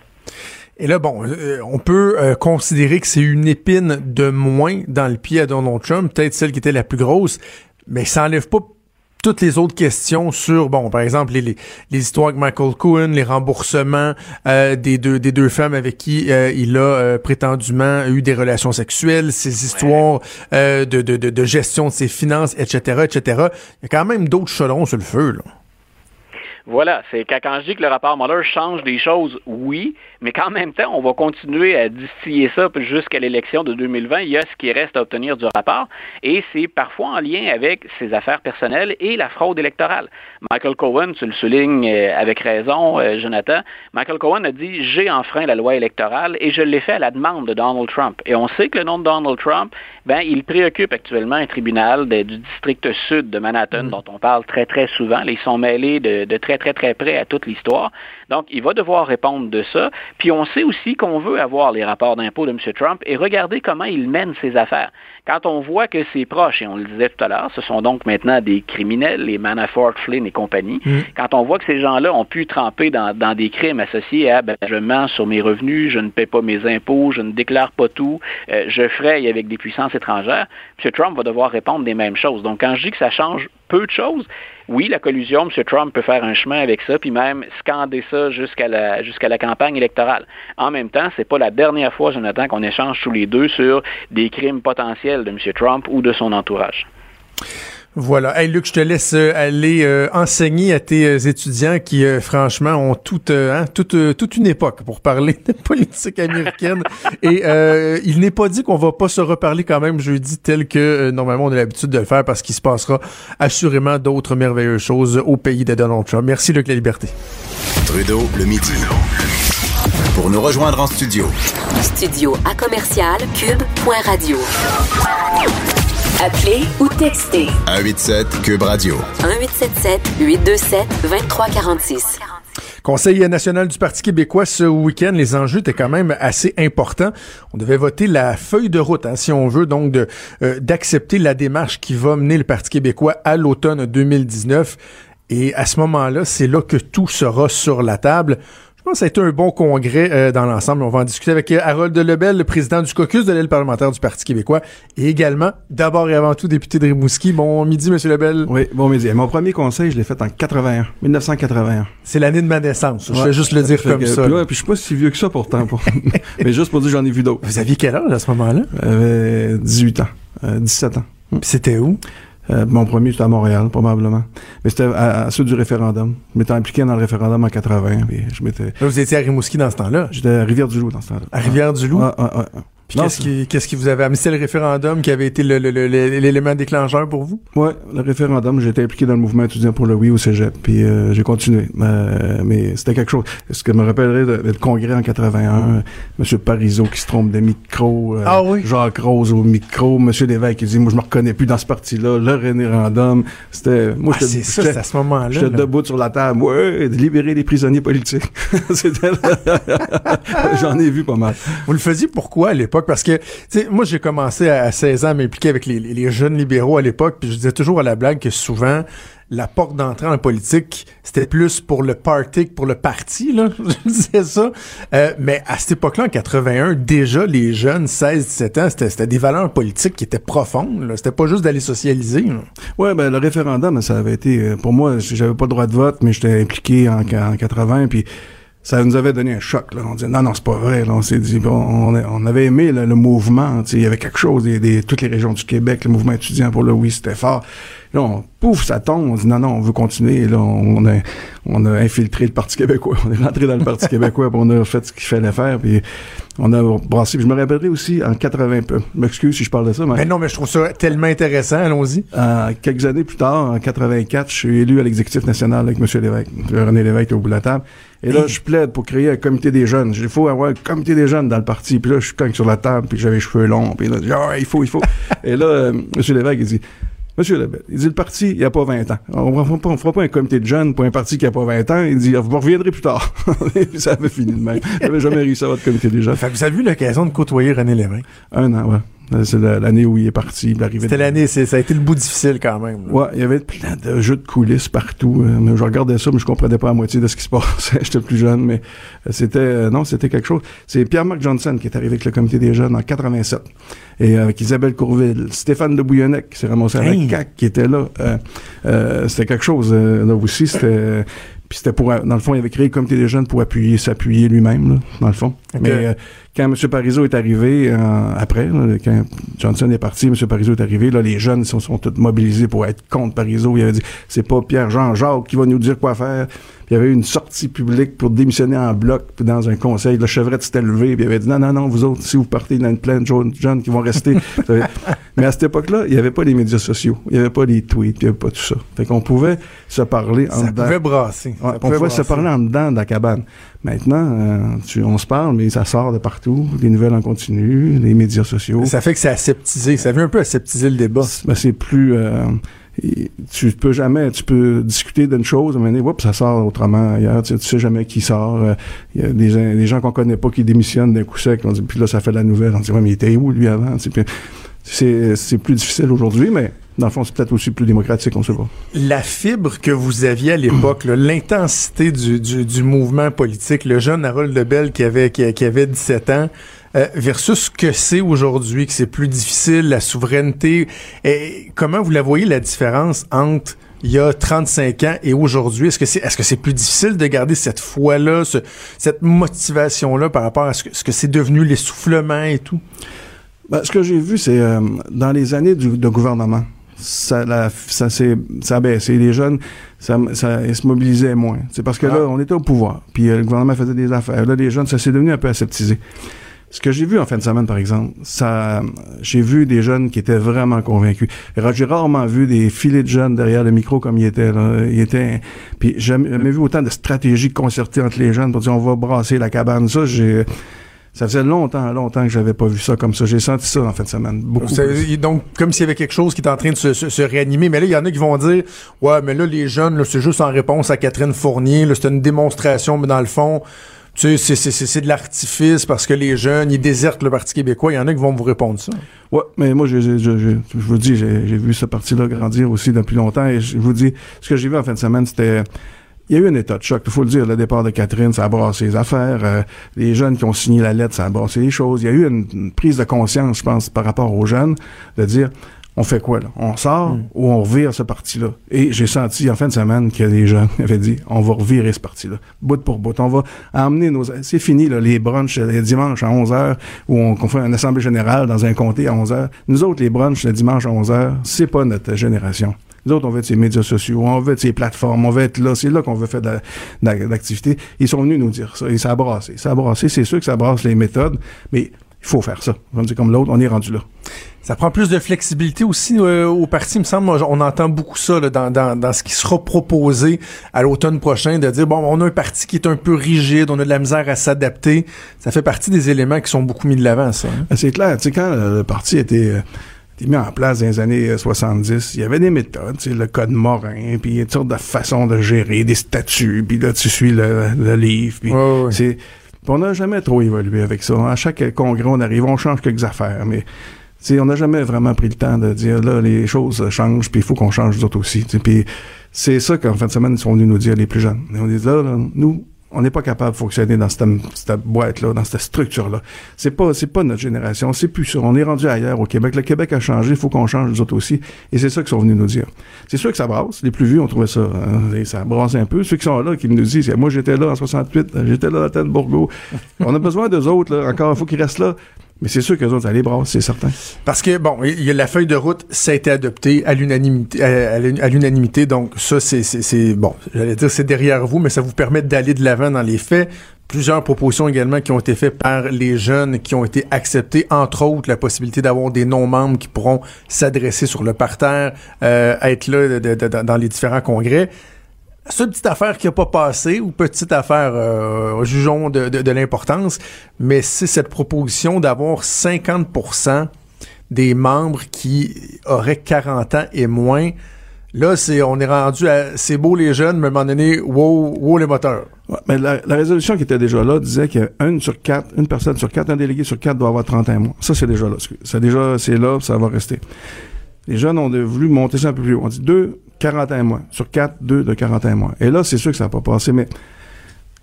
Et là, bon, euh, on peut euh, considérer que c'est une épine de moins dans le pied à Donald Trump, peut-être celle qui était la plus grosse, mais ça n'enlève pas toutes les autres questions sur, bon, par exemple, les, les, histoires avec Michael Cohen, les remboursements euh, des, deux, des deux femmes avec qui il a prétendument eu des relations sexuelles, ces histoires de, de, de, de, gestion de ses finances, etc., etc. Il y a quand même d'autres chelons sur le feu, là. Voilà, c'est quand je dis que le rapport Mueller change des choses, oui, mais qu'en même temps, on va continuer à distiller ça jusqu'à l'élection de 2020. Il y a ce qui reste à obtenir du rapport, et c'est parfois en lien avec ses affaires personnelles et la fraude électorale. Michael Cohen, tu le soulignes euh, avec raison, euh, Jonathan, Michael Cohen a dit j'ai enfreint la loi électorale et je l'ai fait à la demande de Donald Trump. Et on sait que le nom de Donald Trump, ben, il préoccupe actuellement un tribunal du district sud de Manhattan, mm. dont on parle très très souvent. Ils sont mêlés de, de très très, très, près à toute l'histoire. Donc, il va devoir répondre de ça. Puis, on sait aussi qu'on veut avoir les rapports d'impôts de M. Trump et regarder comment il mène ses affaires. Quand on voit que ses proches, et on le disait tout à l'heure, ce sont donc maintenant des criminels, les Manafort, Flynn et compagnie, mm. quand on voit que ces gens-là ont pu tremper dans, des crimes associés à ben, je mens sur mes revenus, je ne paie pas mes impôts, je ne déclare pas tout, euh, je fraye avec des puissances étrangères, M. Trump va devoir répondre des mêmes choses. Donc, quand je dis que ça change peu de choses, oui, la collusion, M. Trump peut faire un chemin avec ça, puis même scander ça jusqu'à la, jusqu'à la campagne électorale. En même temps, c'est pas la dernière fois, Jonathan, qu'on échange tous les deux sur des crimes potentiels de M. Trump ou de son entourage. Voilà. Hey Luc, je te laisse euh, aller euh, enseigner à tes euh, étudiants qui, franchement, ont toute, hein, toute, toute une époque pour parler de politique américaine. Et il n'est pas dit qu'on va pas se reparler quand même jeudi tel que normalement on a l'habitude de le faire parce qu'il se passera assurément d'autres merveilleuses choses au pays de Donald Trump. Merci Luc La Liberté. Trudeau, le midi. Pour nous rejoindre en studio. Studio à commercial cube.radio. Appelez ou textez. 187 Cube Radio. 1877 827 2346. Conseil national du Parti québécois ce week-end, les enjeux étaient quand même assez importants. On devait voter la feuille de route, hein, si on veut, donc de euh, d'accepter la démarche qui va mener le Parti québécois à l'automne 2019. Et à ce moment-là, c'est là que tout sera sur la table. Je pense que ça a été un bon congrès euh, dans l'ensemble. On va en discuter avec euh, Harold Lebel, le président du caucus de l'aile parlementaire du Parti québécois, et également, d'abord et avant tout, député de Rimouski. Bon midi, Monsieur Lebel. Oui, bon midi. Mon premier conseil, je l'ai fait en 81, 1981. C'est l'année de ma naissance. Je vais juste le dire comme ça. Puis, puis je suis pas si vieux que ça pourtant. Pour... Mais juste pour dire j'en ai vu d'autres. Vous aviez quel âge à ce moment-là? J'avais 18 ans, 17 ans. C'était où? Euh, mon premier, c'était à Montréal, probablement. Mais c'était à, ceux du référendum. Je m'étais impliqué dans le référendum en 80. je m'étais... vous étiez à Rimouski dans ce temps-là? J'étais à Rivière-du-Loup dans ce temps-là. À Rivière-du-Loup? Qu'est-ce qui, qui vous avait amené? C'est le référendum qui avait été l'élément déclencheur pour vous? Oui, le référendum. J'étais impliqué dans le mouvement étudiant pour le oui au cégep. Puis euh, j'ai continué. mais c'était quelque chose. Ce que me rappellerait de, le congrès en 81, M. Parizeau qui se trompe de micro. Euh, ah oui? Jacques Rose au micro. M. Lévesque qui dit, moi, je me reconnais plus dans ce parti-là. Le référendum. C'était... Moi, ah, c'est ça, à ce moment-là. J'étais debout sur la table. Ouais, de libérer les prisonniers politiques. J'en ai vu pas mal. Vous le faisiez pourquoi à l'époque? Parce que, tu sais, moi, j'ai commencé à, 16 ans à m'impliquer avec les, jeunes libéraux à l'époque, puis je disais toujours à la blague que souvent, la porte d'entrée en politique, c'était plus pour le party que pour le parti, là. Je disais ça. Euh, mais à cette époque-là, en 81, déjà, les jeunes, 16-17 ans, c'était des valeurs politiques qui étaient profondes, C'était pas juste d'aller socialiser, Ouais, ben, le référendum, ça avait été, euh, pour moi, j'avais pas le droit de vote, mais j'étais impliqué en, en 80, puis ça nous avait donné un choc. Là. On disait non, non, c'est pas vrai. Là. On s'est dit, bon, on, on avait aimé le, le mouvement. Il y avait quelque chose, des, des, toutes les régions du Québec, le mouvement étudiant pour le oui, c'était fort. Là, on, pouf, ça tombe. On dit non, non, on veut continuer. Et là, on a, on a infiltré le Parti québécois. On est rentré dans le Parti québécois, puis on a fait ce qu'il fallait faire. Puis on a brassé. Puis je me rappellerai aussi en 80. Je m'excuse si je parle de ça. Mais, mais non, mais je trouve ça tellement intéressant. Allons-y. Euh, quelques années plus tard, en 84, je suis élu à l'exécutif national avec M. Lévesque, René Lévesque au bout de la table. Et là, je plaide pour créer un comité des jeunes. Il faut avoir un comité des jeunes dans le parti. Puis là, je suis cogne sur la table, puis j'avais les cheveux longs. Puis là, je dis, ah, il faut, il faut. Et là, euh, M. Lévesque, il dit, Monsieur Lebel, il dit le parti, il n'y a pas 20 ans. On ne fera pas un comité de jeunes pour un parti qui n'a pas 20 ans. Il dit, vous reviendrez plus tard. ça avait fini de même. J'avais jamais réussi à votre comité des jeunes. Fait que vous avez eu l'occasion de côtoyer René Lévesque? Un an, ouais. C'est l'année où il est parti. C'était l'année, ça a été le bout difficile quand même. Là. Ouais, il y avait plein de jeux de coulisses partout. Euh, je regardais ça, mais je comprenais pas la moitié de ce qui se passait. J'étais plus jeune, mais euh, c'était euh, non, c'était quelque chose. C'est Pierre-Marc Johnson qui est arrivé avec le comité des jeunes en 87 et avec Isabelle Courville, Stéphane de Bouillonnec qui s'est ramassé avec hey. CAC qui était là. c'était quelque chose là aussi. C'était puis c'était pour, dans le fond, il avait créé le comité des jeunes pour appuyer, s'appuyer lui-même, dans le fond. Okay. Mais quand M. Parizeau est arrivé, euh, après, là, quand Johnson est parti, M. Parizeau est arrivé, là, les jeunes sont, sont tous mobilisés pour être contre Parizeau. Il avait dit, c'est pas Pierre-Jean-Jacques qui va nous dire quoi faire. Puis il y avait eu une sortie publique pour démissionner en bloc dans un conseil. Le chevrette s'était levé, puis il avait dit, non, non, non, vous autres, si vous partez, il y a une plein de jeunes qui vont rester. Mais à cette époque-là, il n'y avait pas les médias sociaux, il n'y avait pas les tweets, il n'y avait pas tout ça. Fait qu'on pouvait se parler en ça dedans. Pouvait brasser. Ouais, on pouvait brasser. se parler en dedans de la cabane. Maintenant, euh, tu, on se parle, mais ça sort de partout. Les nouvelles en continu, les médias sociaux. Ça fait que c'est aseptisé. Ça vient un peu aseptiser le débat. Ben, c'est plus... Euh, tu peux jamais, tu peux discuter d'une chose, mais oups, ça sort autrement ailleurs. Tu, tu sais jamais qui sort. Il y a des, des gens qu'on connaît pas qui démissionnent d'un coup sec. On dit, puis là, ça fait la nouvelle. On dit, ouais, mais il était où lui avant? C'est plus difficile aujourd'hui, mais dans le fond, c'est peut-être aussi plus démocratique, on sait pas. La fibre que vous aviez à l'époque, l'intensité du, du, du, mouvement politique, le jeune Harold Lebel qui avait, qui, avait 17 ans, euh, versus ce que c'est aujourd'hui, que c'est plus difficile, la souveraineté. Et comment vous la voyez, la différence entre il y a 35 ans et aujourd'hui? Est-ce que c'est est-ce que c'est plus difficile de garder cette foi-là, ce, cette motivation-là par rapport à ce que, ce que c'est devenu l'essoufflement et tout? Ben, ce que j'ai vu, c'est euh, dans les années du, de gouvernement, ça, la, ça, ça a baissé. Les jeunes, ça, ça, ils se mobilisaient moins. C'est parce que ah. là, on était au pouvoir, puis euh, le gouvernement faisait des affaires. Là, les jeunes, ça s'est devenu un peu aseptisé. Ce que j'ai vu en fin de semaine, par exemple, ça, j'ai vu des jeunes qui étaient vraiment convaincus. J'ai rarement vu des filets de jeunes derrière le micro comme il était. Là. Il était, puis j'ai jamais vu autant de stratégies concertées entre les jeunes pour dire on va brasser la cabane. Ça, j'ai ça faisait longtemps, longtemps que j'avais pas vu ça comme ça. J'ai senti ça en fin de semaine. Beaucoup. Donc, comme s'il y avait quelque chose qui était en train de se, se, se réanimer. Mais là, il y en a qui vont dire Ouais, mais là, les jeunes, c'est juste en réponse à Catherine Fournier. C'est une démonstration, mais dans le fond, tu sais, c'est de l'artifice parce que les jeunes, ils désertent le Parti québécois. Il y en a qui vont vous répondre ça. Ouais, mais moi, je, je, je, je vous dis, j'ai vu ce parti-là grandir aussi depuis longtemps. Et je vous dis, ce que j'ai vu en fin de semaine, c'était il y a eu un état de choc, il faut le dire. Le départ de Catherine, ça a brassé les affaires. Euh, les jeunes qui ont signé la lettre, ça a brassé les choses. Il y a eu une, une prise de conscience, je pense, par rapport aux jeunes, de dire, on fait quoi là? On sort mm. ou on revire ce parti-là? Et j'ai senti en fin de semaine des jeunes qui avaient dit, on va revirer ce parti-là, bout pour bout. On va emmener nos... C'est fini, là, les brunchs les dimanches à 11h, où on, on fait une assemblée générale dans un comté à 11h. Nous autres, les brunchs le dimanche à 11h, c'est pas notre génération. Nous autres, on veut être ces médias sociaux, on veut être ces plateformes, on veut être là. C'est là qu'on veut faire de l'activité. Ils sont venus nous dire ça. Et ça a brassé. Ça a brassé. C'est sûr que ça brasse les méthodes, mais il faut faire ça. On dit comme l'autre, on est rendu là. Ça prend plus de flexibilité aussi euh, au parti, il me semble. On entend beaucoup ça là, dans, dans, dans, ce qui sera proposé à l'automne prochain, de dire, bon, on a un parti qui est un peu rigide, on a de la misère à s'adapter. Ça fait partie des éléments qui sont beaucoup mis de l'avant, ça. Hein? C'est clair. Tu sais, quand le parti était... Euh, mis en place dans les années 70. Il y avait des méthodes, le code Morin, puis il y a toutes sortes de façons de gérer, des statuts, puis là, tu suis le, le livre. Puis c'est, on n'a jamais trop évolué avec ça. À chaque congrès, on arrive, on change quelques affaires, mais on n'a jamais vraiment pris le temps de dire là les choses changent puis il faut qu'on change nous autres aussi. Puis c'est ça qu'en fin de semaine ils sont venus nous dire les plus jeunes. Et on dit là, là nous on n'est pas capable de fonctionner dans cette, boîte-là, dans cette structure-là. C'est pas, c'est pas notre génération. C'est plus ça. On est rendu ailleurs au Québec. Le Québec a changé. Il faut qu'on change nous autres aussi. Et c'est ça qu'ils sont venus nous dire. C'est sûr que ça brasse. Les plus vieux ont trouvé ça, hein, ça brasse un peu. Ceux qui sont là, qui nous disent, moi j'étais là en 68, j'étais là à tête Bourgo. on a besoin d'eux autres, là. Encore, il faut qu'ils restent là. Mais c'est sûr que autres, ça les c'est certain. Parce que, bon, il y a la feuille de route, ça a été adopté à l'unanimité, à, donc ça, c'est, bon, j'allais dire c'est derrière vous, mais ça vous permet d'aller de l'avant dans les faits. Plusieurs propositions également qui ont été faites par les jeunes qui ont été acceptées, entre autres la possibilité d'avoir des non-membres qui pourront s'adresser sur le parterre, euh, être là dans les différents congrès seule petite affaire qui n'a pas passé, ou petite affaire, euh, jugeons de, de, l'importance, mais c'est cette proposition d'avoir 50% des membres qui auraient 40 ans et moins. Là, c'est, on est rendu à, c'est beau les jeunes, mais à un moment donné, wow, wow les moteurs. mais la, résolution qui était déjà là disait qu'une sur quatre, une personne sur quatre, un délégué sur quatre doit avoir 31 mois. Ça, c'est déjà là. C'est déjà, c'est là, ça va rester. Les jeunes ont voulu monter ça un peu plus haut. On dit deux, 41 mois. Sur 4, 2 de 41 mois. Et là, c'est sûr que ça n'a pas passé, mais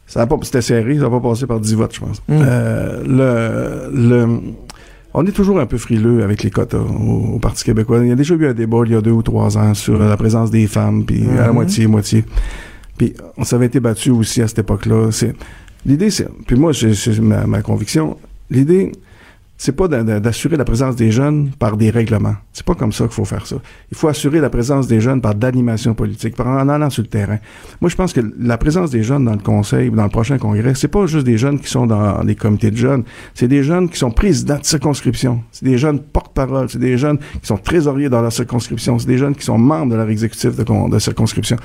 ça a pas, c'était serré, ça n'a pas passé par 10 votes, je pense. Mm. Euh, le, le, on est toujours un peu frileux avec les quotas au, Parti québécois. Il y a déjà eu un débat il y a deux ou trois ans sur la présence des femmes, puis à la mm-hmm. moitié, moitié. Puis on s'avait été battu aussi à cette époque-là. C'est, l'idée, c'est, puis moi, c'est ma, ma conviction, l'idée, c'est pas d'assurer la présence des jeunes par des règlements. C'est pas comme ça qu'il faut faire ça. Il faut assurer la présence des jeunes par d'animation politique, par en allant sur le terrain. Moi, je pense que la présence des jeunes dans le conseil, dans le prochain congrès, c'est pas juste des jeunes qui sont dans les comités de jeunes, c'est des jeunes qui sont présidents de circonscription, c'est des jeunes porte-parole, c'est des jeunes qui sont trésoriers dans leur circonscription, c'est des jeunes qui sont membres de leur exécutif de circonscription.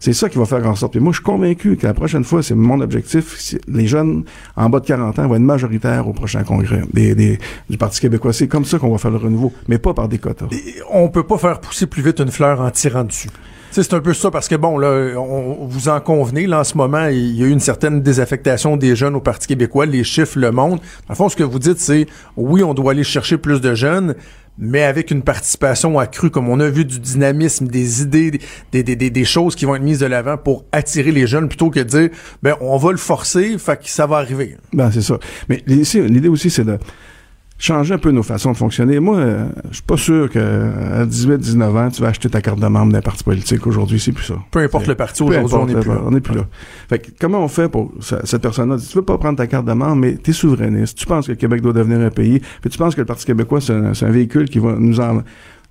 C'est ça qui va faire en sorte. Et moi, je suis convaincu que la prochaine fois, c'est mon objectif, les jeunes en bas de 40 ans vont être majoritaires au prochain congrès des, du Parti québécois. C'est comme ça qu'on va faire le renouveau, mais pas par des quotas. on peut pas faire pousser plus vite une fleur en tirant dessus. C'est un peu ça parce que bon là, on, vous en convenez là en ce moment, il y a eu une certaine désaffectation des jeunes au Parti québécois, les chiffres le montrent. En fond, ce que vous dites, c'est oui, on doit aller chercher plus de jeunes, mais avec une participation accrue, comme on a vu du dynamisme, des idées, des, des, des, des choses qui vont être mises de l'avant pour attirer les jeunes, plutôt que de dire, ben, on va le forcer, fait que ça va arriver. Ben, c'est ça. Mais l'idée aussi, c'est de changer un peu nos façons de fonctionner. Moi, euh, je suis pas sûr qu'à 18, 19 ans, tu vas acheter ta carte de membre d'un parti politique. Aujourd'hui, c'est plus ça. Peu importe le parti, aujourd'hui, on n'est plus là. On n'est plus là. Fait que, comment on fait pour cette personne-là? Tu veux pas prendre ta carte de membre, mais tu es souverainiste. Tu penses que le Québec doit devenir un pays, puis tu penses que le Parti québécois, c'est un, un, véhicule qui va nous en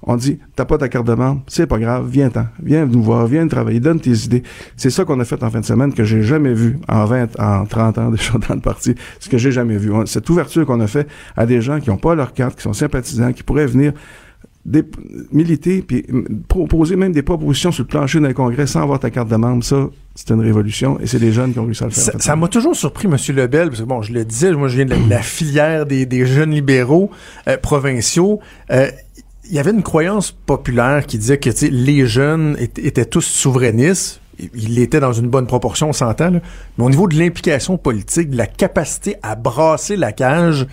on dit, t'as pas ta carte de membre, c'est pas grave, viens-t'en, viens nous voir, viens travailler, donne tes idées. C'est ça qu'on a fait en fin de semaine que j'ai jamais vu en 20, en 30 ans déjà dans le parti, ce que j'ai jamais vu. Cette ouverture qu'on a fait à des gens qui n'ont pas leur carte, qui sont sympathisants, qui pourraient venir militer puis proposer même des propositions sur le plancher d'un congrès sans avoir ta carte de membre, ça, c'est une révolution et c'est des jeunes qui ont réussi à le faire. Ça m'a toujours surpris, M. Lebel, parce que bon, je le disais, moi je viens de la, filière des, jeunes libéraux euh, provinciaux. Euh, il y avait une croyance populaire qui disait que les jeunes étaient tous souverainistes. Ils l'étaient dans une bonne proportion, on s'entend. Mais au niveau de l'implication politique, de la capacité à brasser la cage,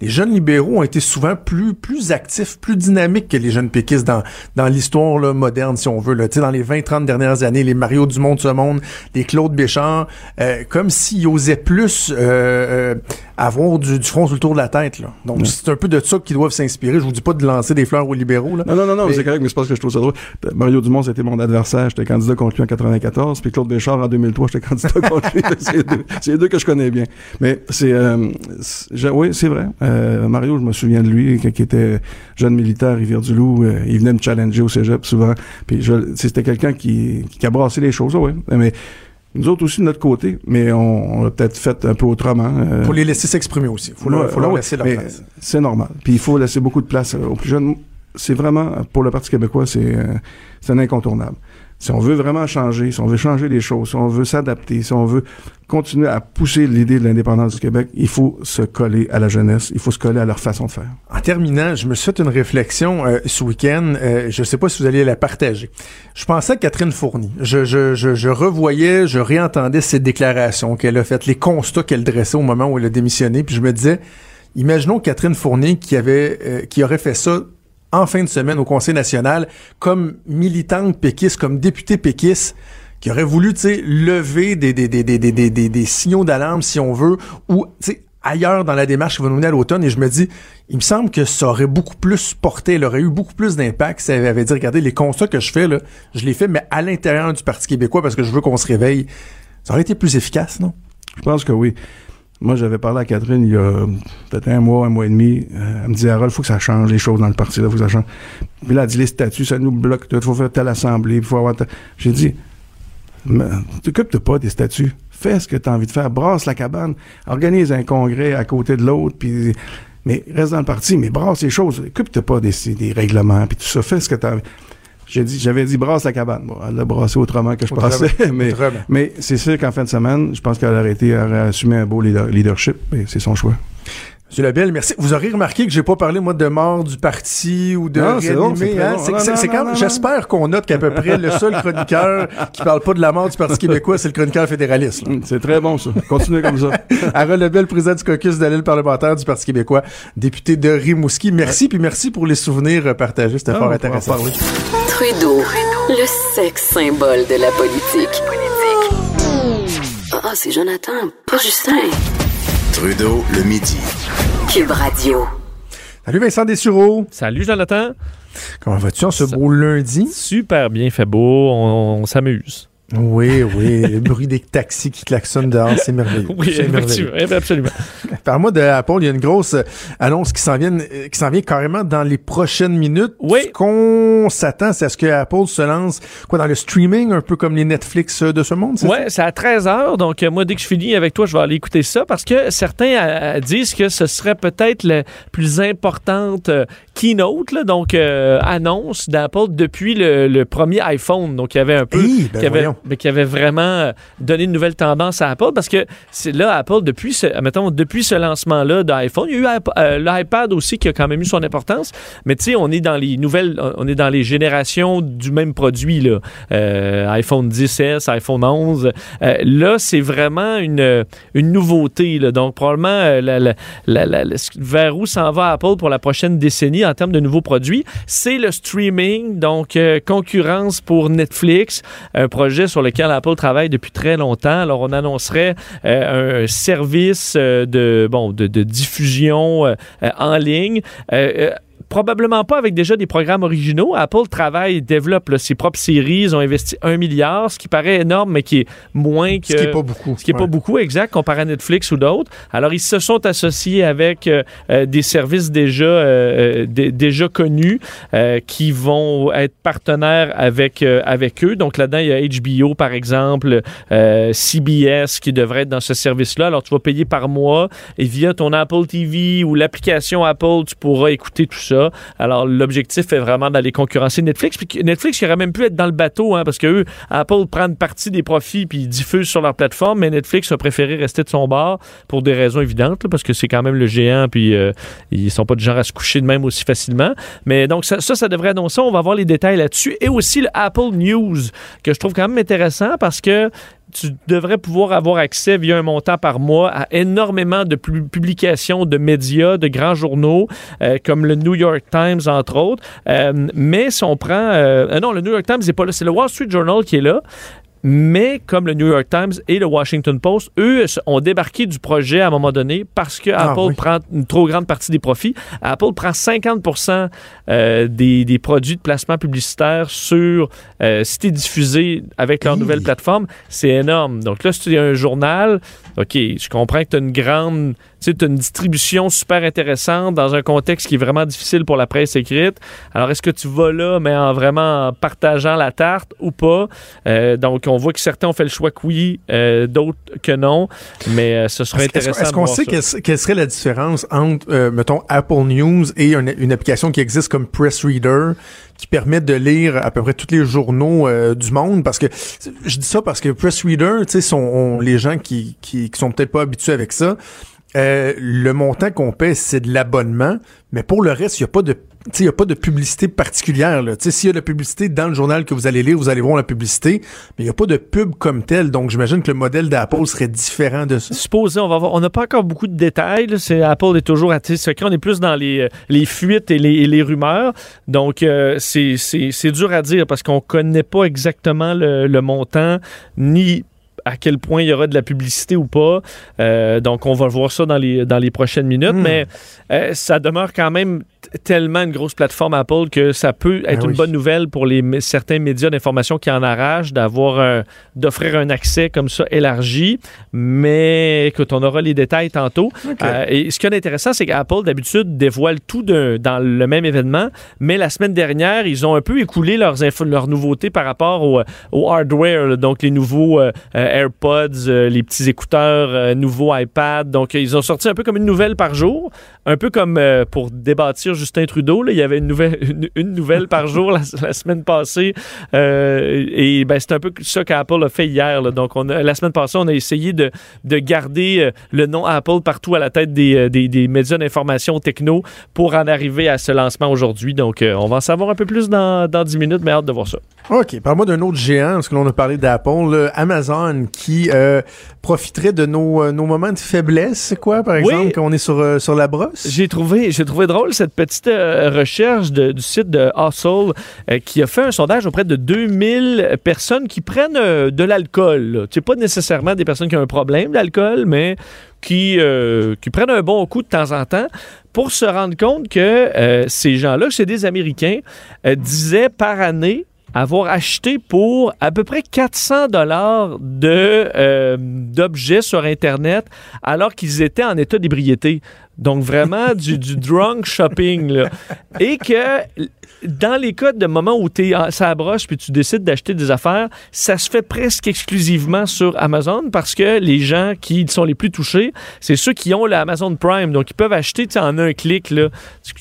les jeunes libéraux ont été souvent plus plus actifs, plus dynamiques que les jeunes péquistes dans dans l'histoire moderne, si on veut. Là. Dans les 20-30 dernières années, les Mario Dumont de ce monde, les Claude Béchard, euh, comme s'ils osaient plus euh, euh, avoir du, du, front sur le tour de la tête. Là. Donc c'est un peu de ça qu'ils doivent s'inspirer. Je vous dis pas de lancer des fleurs aux libéraux. Là. Non, non, non, non c'est correct, mais c'est parce que je trouve ça drôle. Mario Dumont, c'était mon adversaire. J'étais candidat contre lui en 94, puis Claude Béchard en 2003, j'étais candidat contre lui. c'est les, deux que je connais bien. Mais c'est oui, c'est vrai. Euh, Mario, je me souviens de lui, qui était jeune militaire à Rivière-du-Loup. Euh, il venait me challenger au cégep souvent. Puis c'était quelqu'un qui, qui a brassé les choses, oui. Mais nous autres aussi de notre côté, mais on, l'a peut-être fait un peu autrement. Il faut les laisser s'exprimer aussi. Il faut, leur, laisser leur place. C'est normal. Puis il faut laisser beaucoup de place aux plus jeunes. C'est vraiment, pour le Parti québécois, c'est un incontournable si on veut vraiment changer, si on veut changer les choses, si on veut s'adapter, si on veut continuer à pousser l'idée de l'indépendance du Québec, il faut se coller à la jeunesse, il faut se coller à leur façon de faire. En terminant, je me suis fait une réflexion euh, ce week-end, euh, je ne sais pas si vous allez la partager. Je pensais à Catherine Fournier. Je, je, je, je revoyais, je réentendais ses déclarations qu'elle a faites, les constats qu'elle dressait au moment où elle a démissionné, puis je me disais, imaginons Catherine Fournier qui avait, euh, qui aurait fait ça en fin de semaine au Conseil national comme militante péquiste, comme députée péquiste, qui aurait voulu, tu sais, lever des, des, des, des, des, signaux d'alarme, si on veut, ou, tu sais, ailleurs dans la démarche qui va nous mener à l'automne et je me dis, il me semble que ça aurait beaucoup plus porté, elle aurait eu beaucoup plus d'impact si elle avait dit, regardez, les constats que je fais, là, je les fais, mais à l'intérieur du Parti québécois parce que je veux qu'on se réveille. Ça aurait été plus efficace, non? Je pense que oui. Moi, j'avais parlé à Catherine il y a peut-être un mois, un mois et demi. Euh, elle me dit, Harold, il faut que ça change les choses dans le parti, il faut que ça change. Puis là, elle dit, les statuts, ça nous bloque, il faut faire telle assemblée, il faut avoir J'ai dit, t'occupes pas des statuts. Fais ce que tu as envie de faire. Brasse la cabane. Organise un congrès à côté de l'autre. Puis, mais reste dans le parti, mais brasse les choses. Occupe-toi pas des, des règlements. Puis tout ça. Fais ce que tu as j'ai dit, j'avais dit brasse la cabane. Bon, elle l'a brassé autrement que je pensais, mais, mais c'est sûr qu'en fin de semaine, je pense qu'elle aurait été, elle aurait assumé un beau leadership, mais c'est son choix. Monsieur Labelle, merci. Vous aurez remarqué que j'ai pas parlé, moi, de mort du parti ou de non, réanimer. C'est quand J'espère qu'on note qu'à peu près le seul chroniqueur qui parle pas de la mort du Parti québécois, c'est le chroniqueur fédéraliste. C'est très bon, ça. Continuez comme ça. Harold Lebel, président du caucus de l'île parlementaire du Parti québécois, député de Rimouski. Merci, puis merci pour les souvenirs partagés. C'était ah, fort intéressant. Trudeau, le sexe symbole de la politique. Ah, c'est Jonathan, pas Justin. Trudeau, le midi. Cube Radio. Salut Vincent Dessureau. Salut Jonathan. Comment vas-tu en ce beau lundi? Super bien fait beau, on s'amuse. Oui, oui, le bruit des taxis qui klaxonnent dehors, c'est merveilleux. Oui, effectivement, absolument. Par-moi de Apple, il y a une grosse euh, annonce qui s'en vient, euh, qui s'en vient carrément dans les prochaines minutes. Oui. Ce qu'on s'attend, c'est à ce que Apple se lance quoi dans le streaming, un peu comme les Netflix euh, de ce monde, c'est Oui, c'est à 13 h donc moi, dès que je finis avec toi, je vais aller écouter ça parce que certains disent que ce serait peut-être la plus importante keynote, là, donc annonce d'Apple depuis le, premier iPhone. Donc, il y avait un peu... Ben qui avait, mais qui avait vraiment euh, donné une nouvelle tendance à Apple parce que c'est là, Apple, depuis ce, mettons, depuis ce lancement-là d'iPhone, il y a eu euh, l'iPad aussi qui a quand même eu son importance, mais tu sais, on est dans les nouvelles, on est dans les générations du même produit, là. Euh, iPhone 10S, iPhone 11. là, c'est vraiment une, une nouveauté, là. Donc, probablement, la, vers où s'en va Apple pour la prochaine décennie en termes de nouveaux produits, c'est le streaming, donc concurrence pour Netflix, un projet sur lequel Apple travaille depuis très longtemps. Alors, on annoncerait euh, un service euh, de, bon, de, diffusion euh, en ligne probablement pas avec déjà des programmes originaux. Apple travaille, développe ses propres séries. Ils ont investi un milliard, ce qui paraît énorme, mais qui est moins que. Ce qui n'est pas beaucoup. Ce qui n'est pas beaucoup, exact, comparé à Netflix ou d'autres. Alors, ils se sont associés avec euh, euh, des services déjà, euh, déjà connus qui vont être partenaires avec, avec eux. Donc, là-dedans, il y a HBO, par exemple, CBS qui devrait être dans ce service-là. Alors, tu vas payer par mois et via ton Apple TV ou l'application Apple, tu pourras écouter tout ça. Alors, l'objectif est vraiment d'aller concurrencer Netflix. Puis Netflix, il aurait même pu être dans le bateau, hein, parce que eux, Apple prend une partie des profits puis ils diffusent sur leur plateforme, mais Netflix a préféré rester de son bord pour des raisons évidentes, parce que c'est quand même le géant, puis euh, ils sont pas du genre à se coucher de même aussi facilement. Mais donc, ça, ça, ça devrait annoncer. On va voir les détails là-dessus. Et aussi le Apple News, que je trouve quand même intéressant parce que tu devrais pouvoir avoir accès via un montant par mois à énormément de publications de médias, de grands journaux, euh, comme le New York Times, entre autres. Euh, mais si on prend... Euh, non, le New York Times n'est pas là, c'est le Wall Street Journal qui est là. Mais comme le New York Times et le Washington Post, eux ont débarqué du projet à un moment donné parce que ah Apple prend une trop grande partie des profits. Apple prend 50 euh, des, des, produits de placement publicitaire sur euh, diffusé avec leur nouvelle plateforme. C'est énorme. Donc là, si tu es un journal, OK, je comprends que tu as une grande tu as une distribution super intéressante dans un contexte qui est vraiment difficile pour la presse écrite. Alors, est-ce que tu vas là, mais en vraiment partageant la tarte ou pas? Euh, donc, on voit que certains ont fait le choix que oui, euh, d'autres que non, mais euh, ce serait intéressant. Est-ce qu'on sait quelle, serait la différence entre, mettons, Apple News et une, application qui existe comme Press Reader qui permet de lire à peu près tous les journaux du monde parce que je dis ça parce que Press Reader, tu sais, sont les gens qui, qui, qui sont peut-être pas habitués avec ça. Euh, le montant qu'on paie, c'est de l'abonnement, mais pour le reste, il n'y a pas de il n'y a pas de publicité particulière. S'il y a de la publicité dans le journal que vous allez lire, vous allez voir la publicité, mais il n'y a pas de pub comme telle. Donc, j'imagine que le modèle d'Apple serait différent de ça. Supposé, on va voir. On n'a pas encore beaucoup de détails. Apple est toujours à secret. On est plus dans les, les fuites et les, les rumeurs. Donc, euh, c'est, dur à dire parce qu'on ne connaît pas exactement le, le montant ni à quel point il y aura de la publicité ou pas. Euh, donc, on va voir ça dans les, dans les prochaines minutes. Hmm. Mais euh, ça demeure quand même tellement une grosse plateforme Apple que ça peut être ben une bonne nouvelle pour les, certains médias d'information qui en arrachent d'avoir d'offrir un accès comme ça élargi. Mais écoute, on aura les détails tantôt. Euh, et ce qui est intéressant, c'est qu'Apple d'habitude dévoile tout dans le même événement, mais la semaine dernière, ils ont un peu écoulé leurs, leurs nouveautés par rapport au, au hardware, donc les nouveaux euh, AirPods, euh, les petits écouteurs, nouveaux iPad. Donc ils ont sorti un peu comme une nouvelle par jour, un peu comme pour débâtir Justin Trudeau. il y avait une nouvelle, une, nouvelle par jour la, semaine passée. Euh, et ben, c'est un peu ça qu'Apple a fait hier. Donc, on a, la semaine passée, on a essayé de, de garder euh, le nom Apple partout à la tête des, euh, des, des médias d'information techno pour en arriver à ce lancement aujourd'hui. Donc, on va en savoir un peu plus dans, dans 10 minutes, mais hâte de voir ça. OK. Parle-moi d'un autre géant, parce que l'on a parlé d'Apple, Amazon, qui profiterait de nos, nos moments de faiblesse, quoi, par exemple, quand on est sur, sur la J'ai trouvé, j'ai trouvé drôle cette petite petite euh, recherche du site de Hustle euh, qui a fait un sondage auprès de 2000 personnes qui prennent euh, de l'alcool. C'est pas nécessairement des personnes qui ont un problème d'alcool, mais qui, qui prennent un bon coup de temps en temps pour se rendre compte que ces gens-là, c'est des Américains, disaient par année avoir acheté pour à peu près 400 dollars de d'objets sur internet alors qu'ils étaient en état d'ébriété. Donc, vraiment du, drunk shopping. Là. Et que dans les cas de moments où tu es ça broche puis tu décides d'acheter des affaires, ça se fait presque exclusivement sur Amazon parce que les gens qui sont les plus touchés, c'est ceux qui ont l'Amazon Prime. Donc, ils peuvent acheter en un clic là,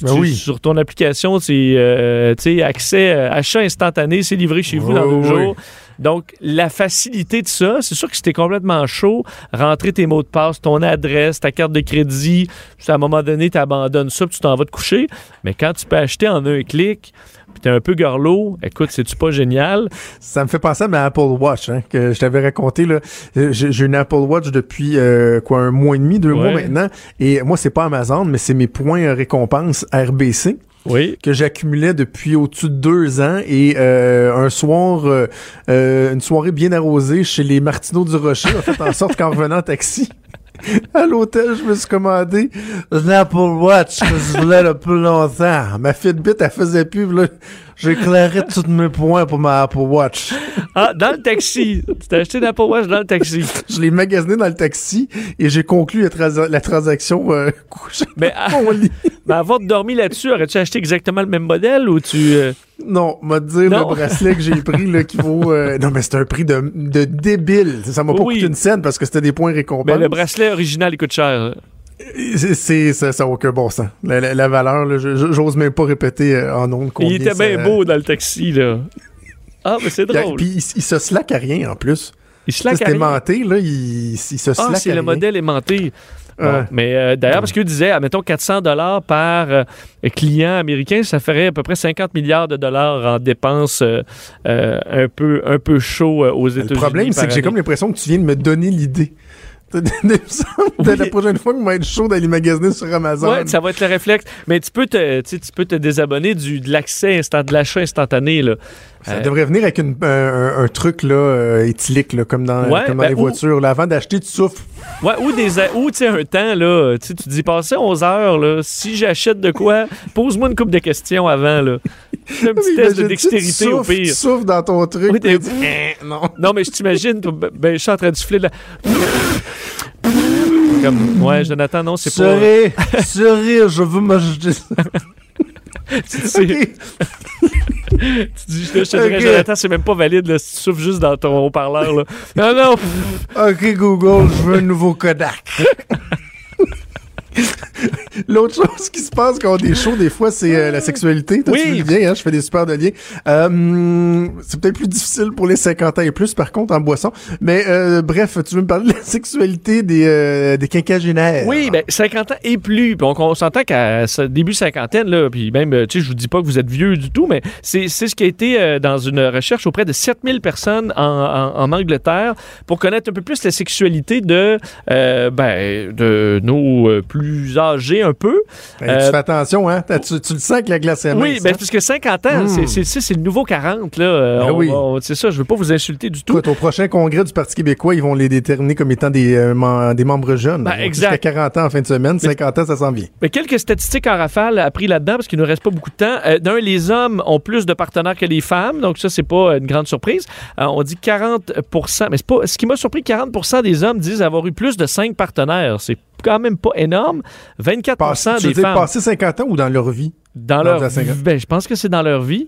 ben sur ton application. C'est euh, accès, euh, achat instantané, c'est livré chez vous dans deux jours. Donc, la facilité de ça, c'est sûr que c'était complètement chaud, rentrer tes mots de passe, ton adresse, ta carte de crédit, à un moment donné, tu abandonnes ça, puis tu t'en vas te coucher. Mais quand tu peux acheter en un clic, puis t'es un peu garlot, écoute, c'est-tu pas génial? Ça me fait penser à ma Apple Watch, hein, que je t'avais raconté, là. J'ai une Apple Watch depuis, euh, quoi, un mois et demi, deux mois maintenant. Et moi, c'est pas Amazon, mais c'est mes points récompenses RBC oui. que j'accumulais depuis au-dessus de deux ans et euh, un soir, euh, euh, une soirée bien arrosée chez les Martineaux du Rocher a fait en sorte qu'en revenant en taxi à l'hôtel, je me suis commandé une Apple Watch que je voulais depuis longtemps. Ma Fitbit, elle faisait plus, là, J'éclairais tous mes points pour ma Apple Watch. Ah, dans le taxi. Tu t'as acheté une Apple Watch dans le taxi. je l'ai magasiné dans le taxi et j'ai conclu la, transaction euh, mais, avant de dormir là-dessus, aurais-tu acheté exactement le même modèle ou tu... Euh? Non, m'a dit le bracelet que j'ai pris là, qui vaut... Euh, non, mais c'est un prix de, de débile. Ça m'a pas coûté une scène parce que c'était des points récompenses. Mais le bracelet original, il coûte cher. C'est ça, ça n'a aucun bon sens. La, valeur, j'ose même pas répéter euh, en ondes Il était bien beau dans le taxi, là. Ah, mais c'est drôle. Puis il, se slack à rien en plus. Il slack à rien. aimanté, là, il, il se ah, slack ah, c'est le modèle aimanté. mais euh, d'ailleurs, parce qu'il disait, admettons 400 dollars par euh, client américain, ça ferait à peu près 50 milliards de dollars en dépenses un peu un peu chaud aux États-Unis. Le problème, c'est que j'ai comme l'impression que tu viens de me donner l'idée. La prochaine fois que je vais être chaud d'aller magasiner sur Amazon. Ouais, ça va être le réflexe. Mais tu peux te, tu peux te désabonner du, de l'accès instant, de l'achat instantané. Là. Ça devrait venir avec une, un, truc là, euh, éthylique, là, comme dans, comme dans ben, les voitures. Là, avant d'acheter, tu souffles. Ouais, ou des ou tu un temps là, tu te dis passer 11 heures là, si j'achète de quoi, pose-moi une couple de questions avant là. Un petit test de dextérité au pire. Tu souffles dans ton truc. Oui, dis, eh, non. non, mais je t'imagine, ben, je suis en train de souffler là. Comme, ouais, Jonathan, non, c'est pas. Sourire, je veux m'ajouter tu dis, tu dis, je te dirais, Jonathan, c'est même pas valide, là, si tu souffles juste dans ton haut-parleur. Là. Non, non. OK, Google, je veux un nouveau Kodak. L'autre chose qui se passe quand on des shows, des fois, c'est euh, la sexualité. Toi, Oui. tu bien, hein, je fais des super de liens. Euh, c'est peut-être plus difficile pour les 50 ans et plus, par contre, en boisson. Mais euh, bref, tu veux me parler de la sexualité des, des quinquagénaires? Oui, ben 50 ans et plus. Donc on s'entend qu'à début cinquantaine là, puis même tu sais je vous dis pas que vous êtes vieux du tout, mais c'est ce qui a été dans une recherche auprès de 7000 personnes en, en- en Angleterre pour connaître un peu plus la sexualité de ben de nos plus âgés un peu. Ben, Euh, tu fais attention, hein? Tu, tu le sens que la glace est. Oui, ben hein? parce que 50 ans, Mm. c'est- le nouveau 40 là. Euh, Ben oui. c'est ça, je veux pas vous insulter du tout. Écoute, au prochain congrès du Parti québécois, ils vont les déterminer comme étant des, euh, des membres jeunes. Ben. Jusqu'à 40 ans en fin de semaine. 50 ans, ça s'en vient. Mais quelques statistiques en rafale appris là-dedans parce qu'il ne nous reste pas beaucoup de temps. Euh, D'un, les hommes ont plus de partenaires que les femmes, donc ça c'est pas une grande surprise. Euh, on dit 40% mais c'est pas. Ce qui m'a surpris, 40 des hommes disent avoir eu plus de 5 partenaires. C'est quand même pas énorme. 24 Passe- tu veux des dire femmes passer 50 ans ou dans leur vie? dans dans leur cinquante- ben, je pense que c'est dans leur vie.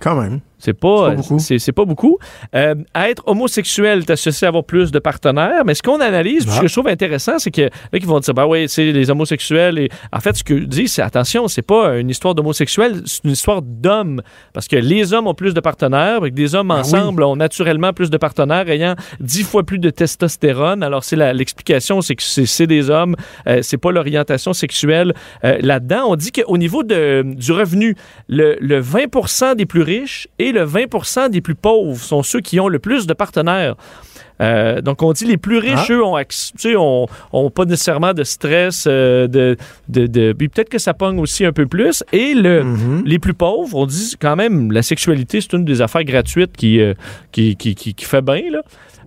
Quand même. C'est pas, pas beaucoup. c'est- pas beaucoup. Euh, être homosexuel est associé à avoir plus de partenaires, mais ce qu'on analyse, ce Ah. que je trouve intéressant, c'est que là, qui vont dire, bah oui, c'est les homosexuels. Et en fait, ce que je dis, c'est attention, c'est pas une histoire d'homosexuels, c'est une histoire d'hommes. Parce que les hommes ont plus de partenaires, et que des hommes Ben ensemble ont naturellement plus de partenaires, ayant dix fois plus de testostérone. Alors, c'est l'explication, c'est que c'est c'est des hommes, euh, c'est pas l'orientation sexuelle euh, là-dedans. On dit qu'au niveau de, du revenu, le, le 20 des plus riches et le 20% des plus pauvres sont ceux qui ont le plus de partenaires. Euh, donc, on dit les plus riches, Ah. eux, ont, pas nécessairement de stress, euh, de, de, de- puis peut-être que ça pogne aussi un peu plus. Et le, Mhm. les plus pauvres, on dit quand même, la sexualité, c'est une des affaires gratuites qui, euh, qui, qui, qui, qui fait bien, là.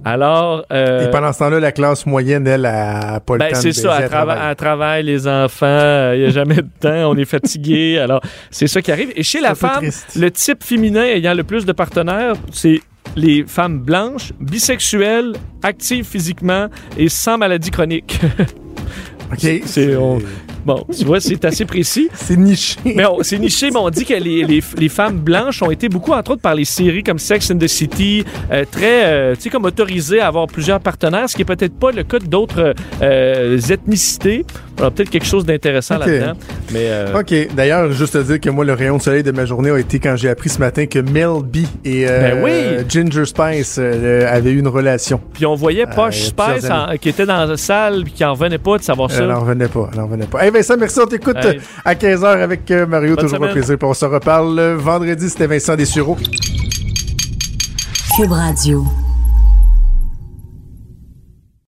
Alors. euh, Et pendant ce temps-là, la classe moyenne, elle, a pas le ben, temps de c'est ça, elle trava- travaille. les enfants, il n'y a jamais de temps, on est fatigué. Alors, c'est ça qui arrive. Et chez la femme, triste. le type féminin ayant le plus de partenaires, c'est les femmes blanches, bisexuelles, actives physiquement et sans maladie chronique. OK. c'est- C'est on- bon, tu vois, c'est assez précis. c'est niché. Mais on- c'est niché, mais on dit que les, les- les femmes blanches ont été beaucoup, entre autres, par les séries comme Sex and the City, euh, très, euh, tu sais, comme autorisées à avoir plusieurs partenaires, ce qui est peut-être pas le cas d'autres euh, ethnicités. Alors, peut-être quelque chose d'intéressant là-dedans. Mais euh, OK. D'ailleurs, juste à dire que moi, le rayon de soleil de ma journée a été quand j'ai appris ce matin que Mel B et euh, Ben oui. Ginger Spice euh, avaient eu une relation. puis on voyait Posh a Spice en- qui était dans la salle puis qui en revenait pas de savoir Elle ça. n'en revenait pas. Elle n'en revenait pas. Hey Vincent, merci. On t'écoute Hey. à 15h avec Mario. Bonne toujours un plaisir. Puis on se reparle vendredi. C'était Vincent Dessureau. Cube Radio.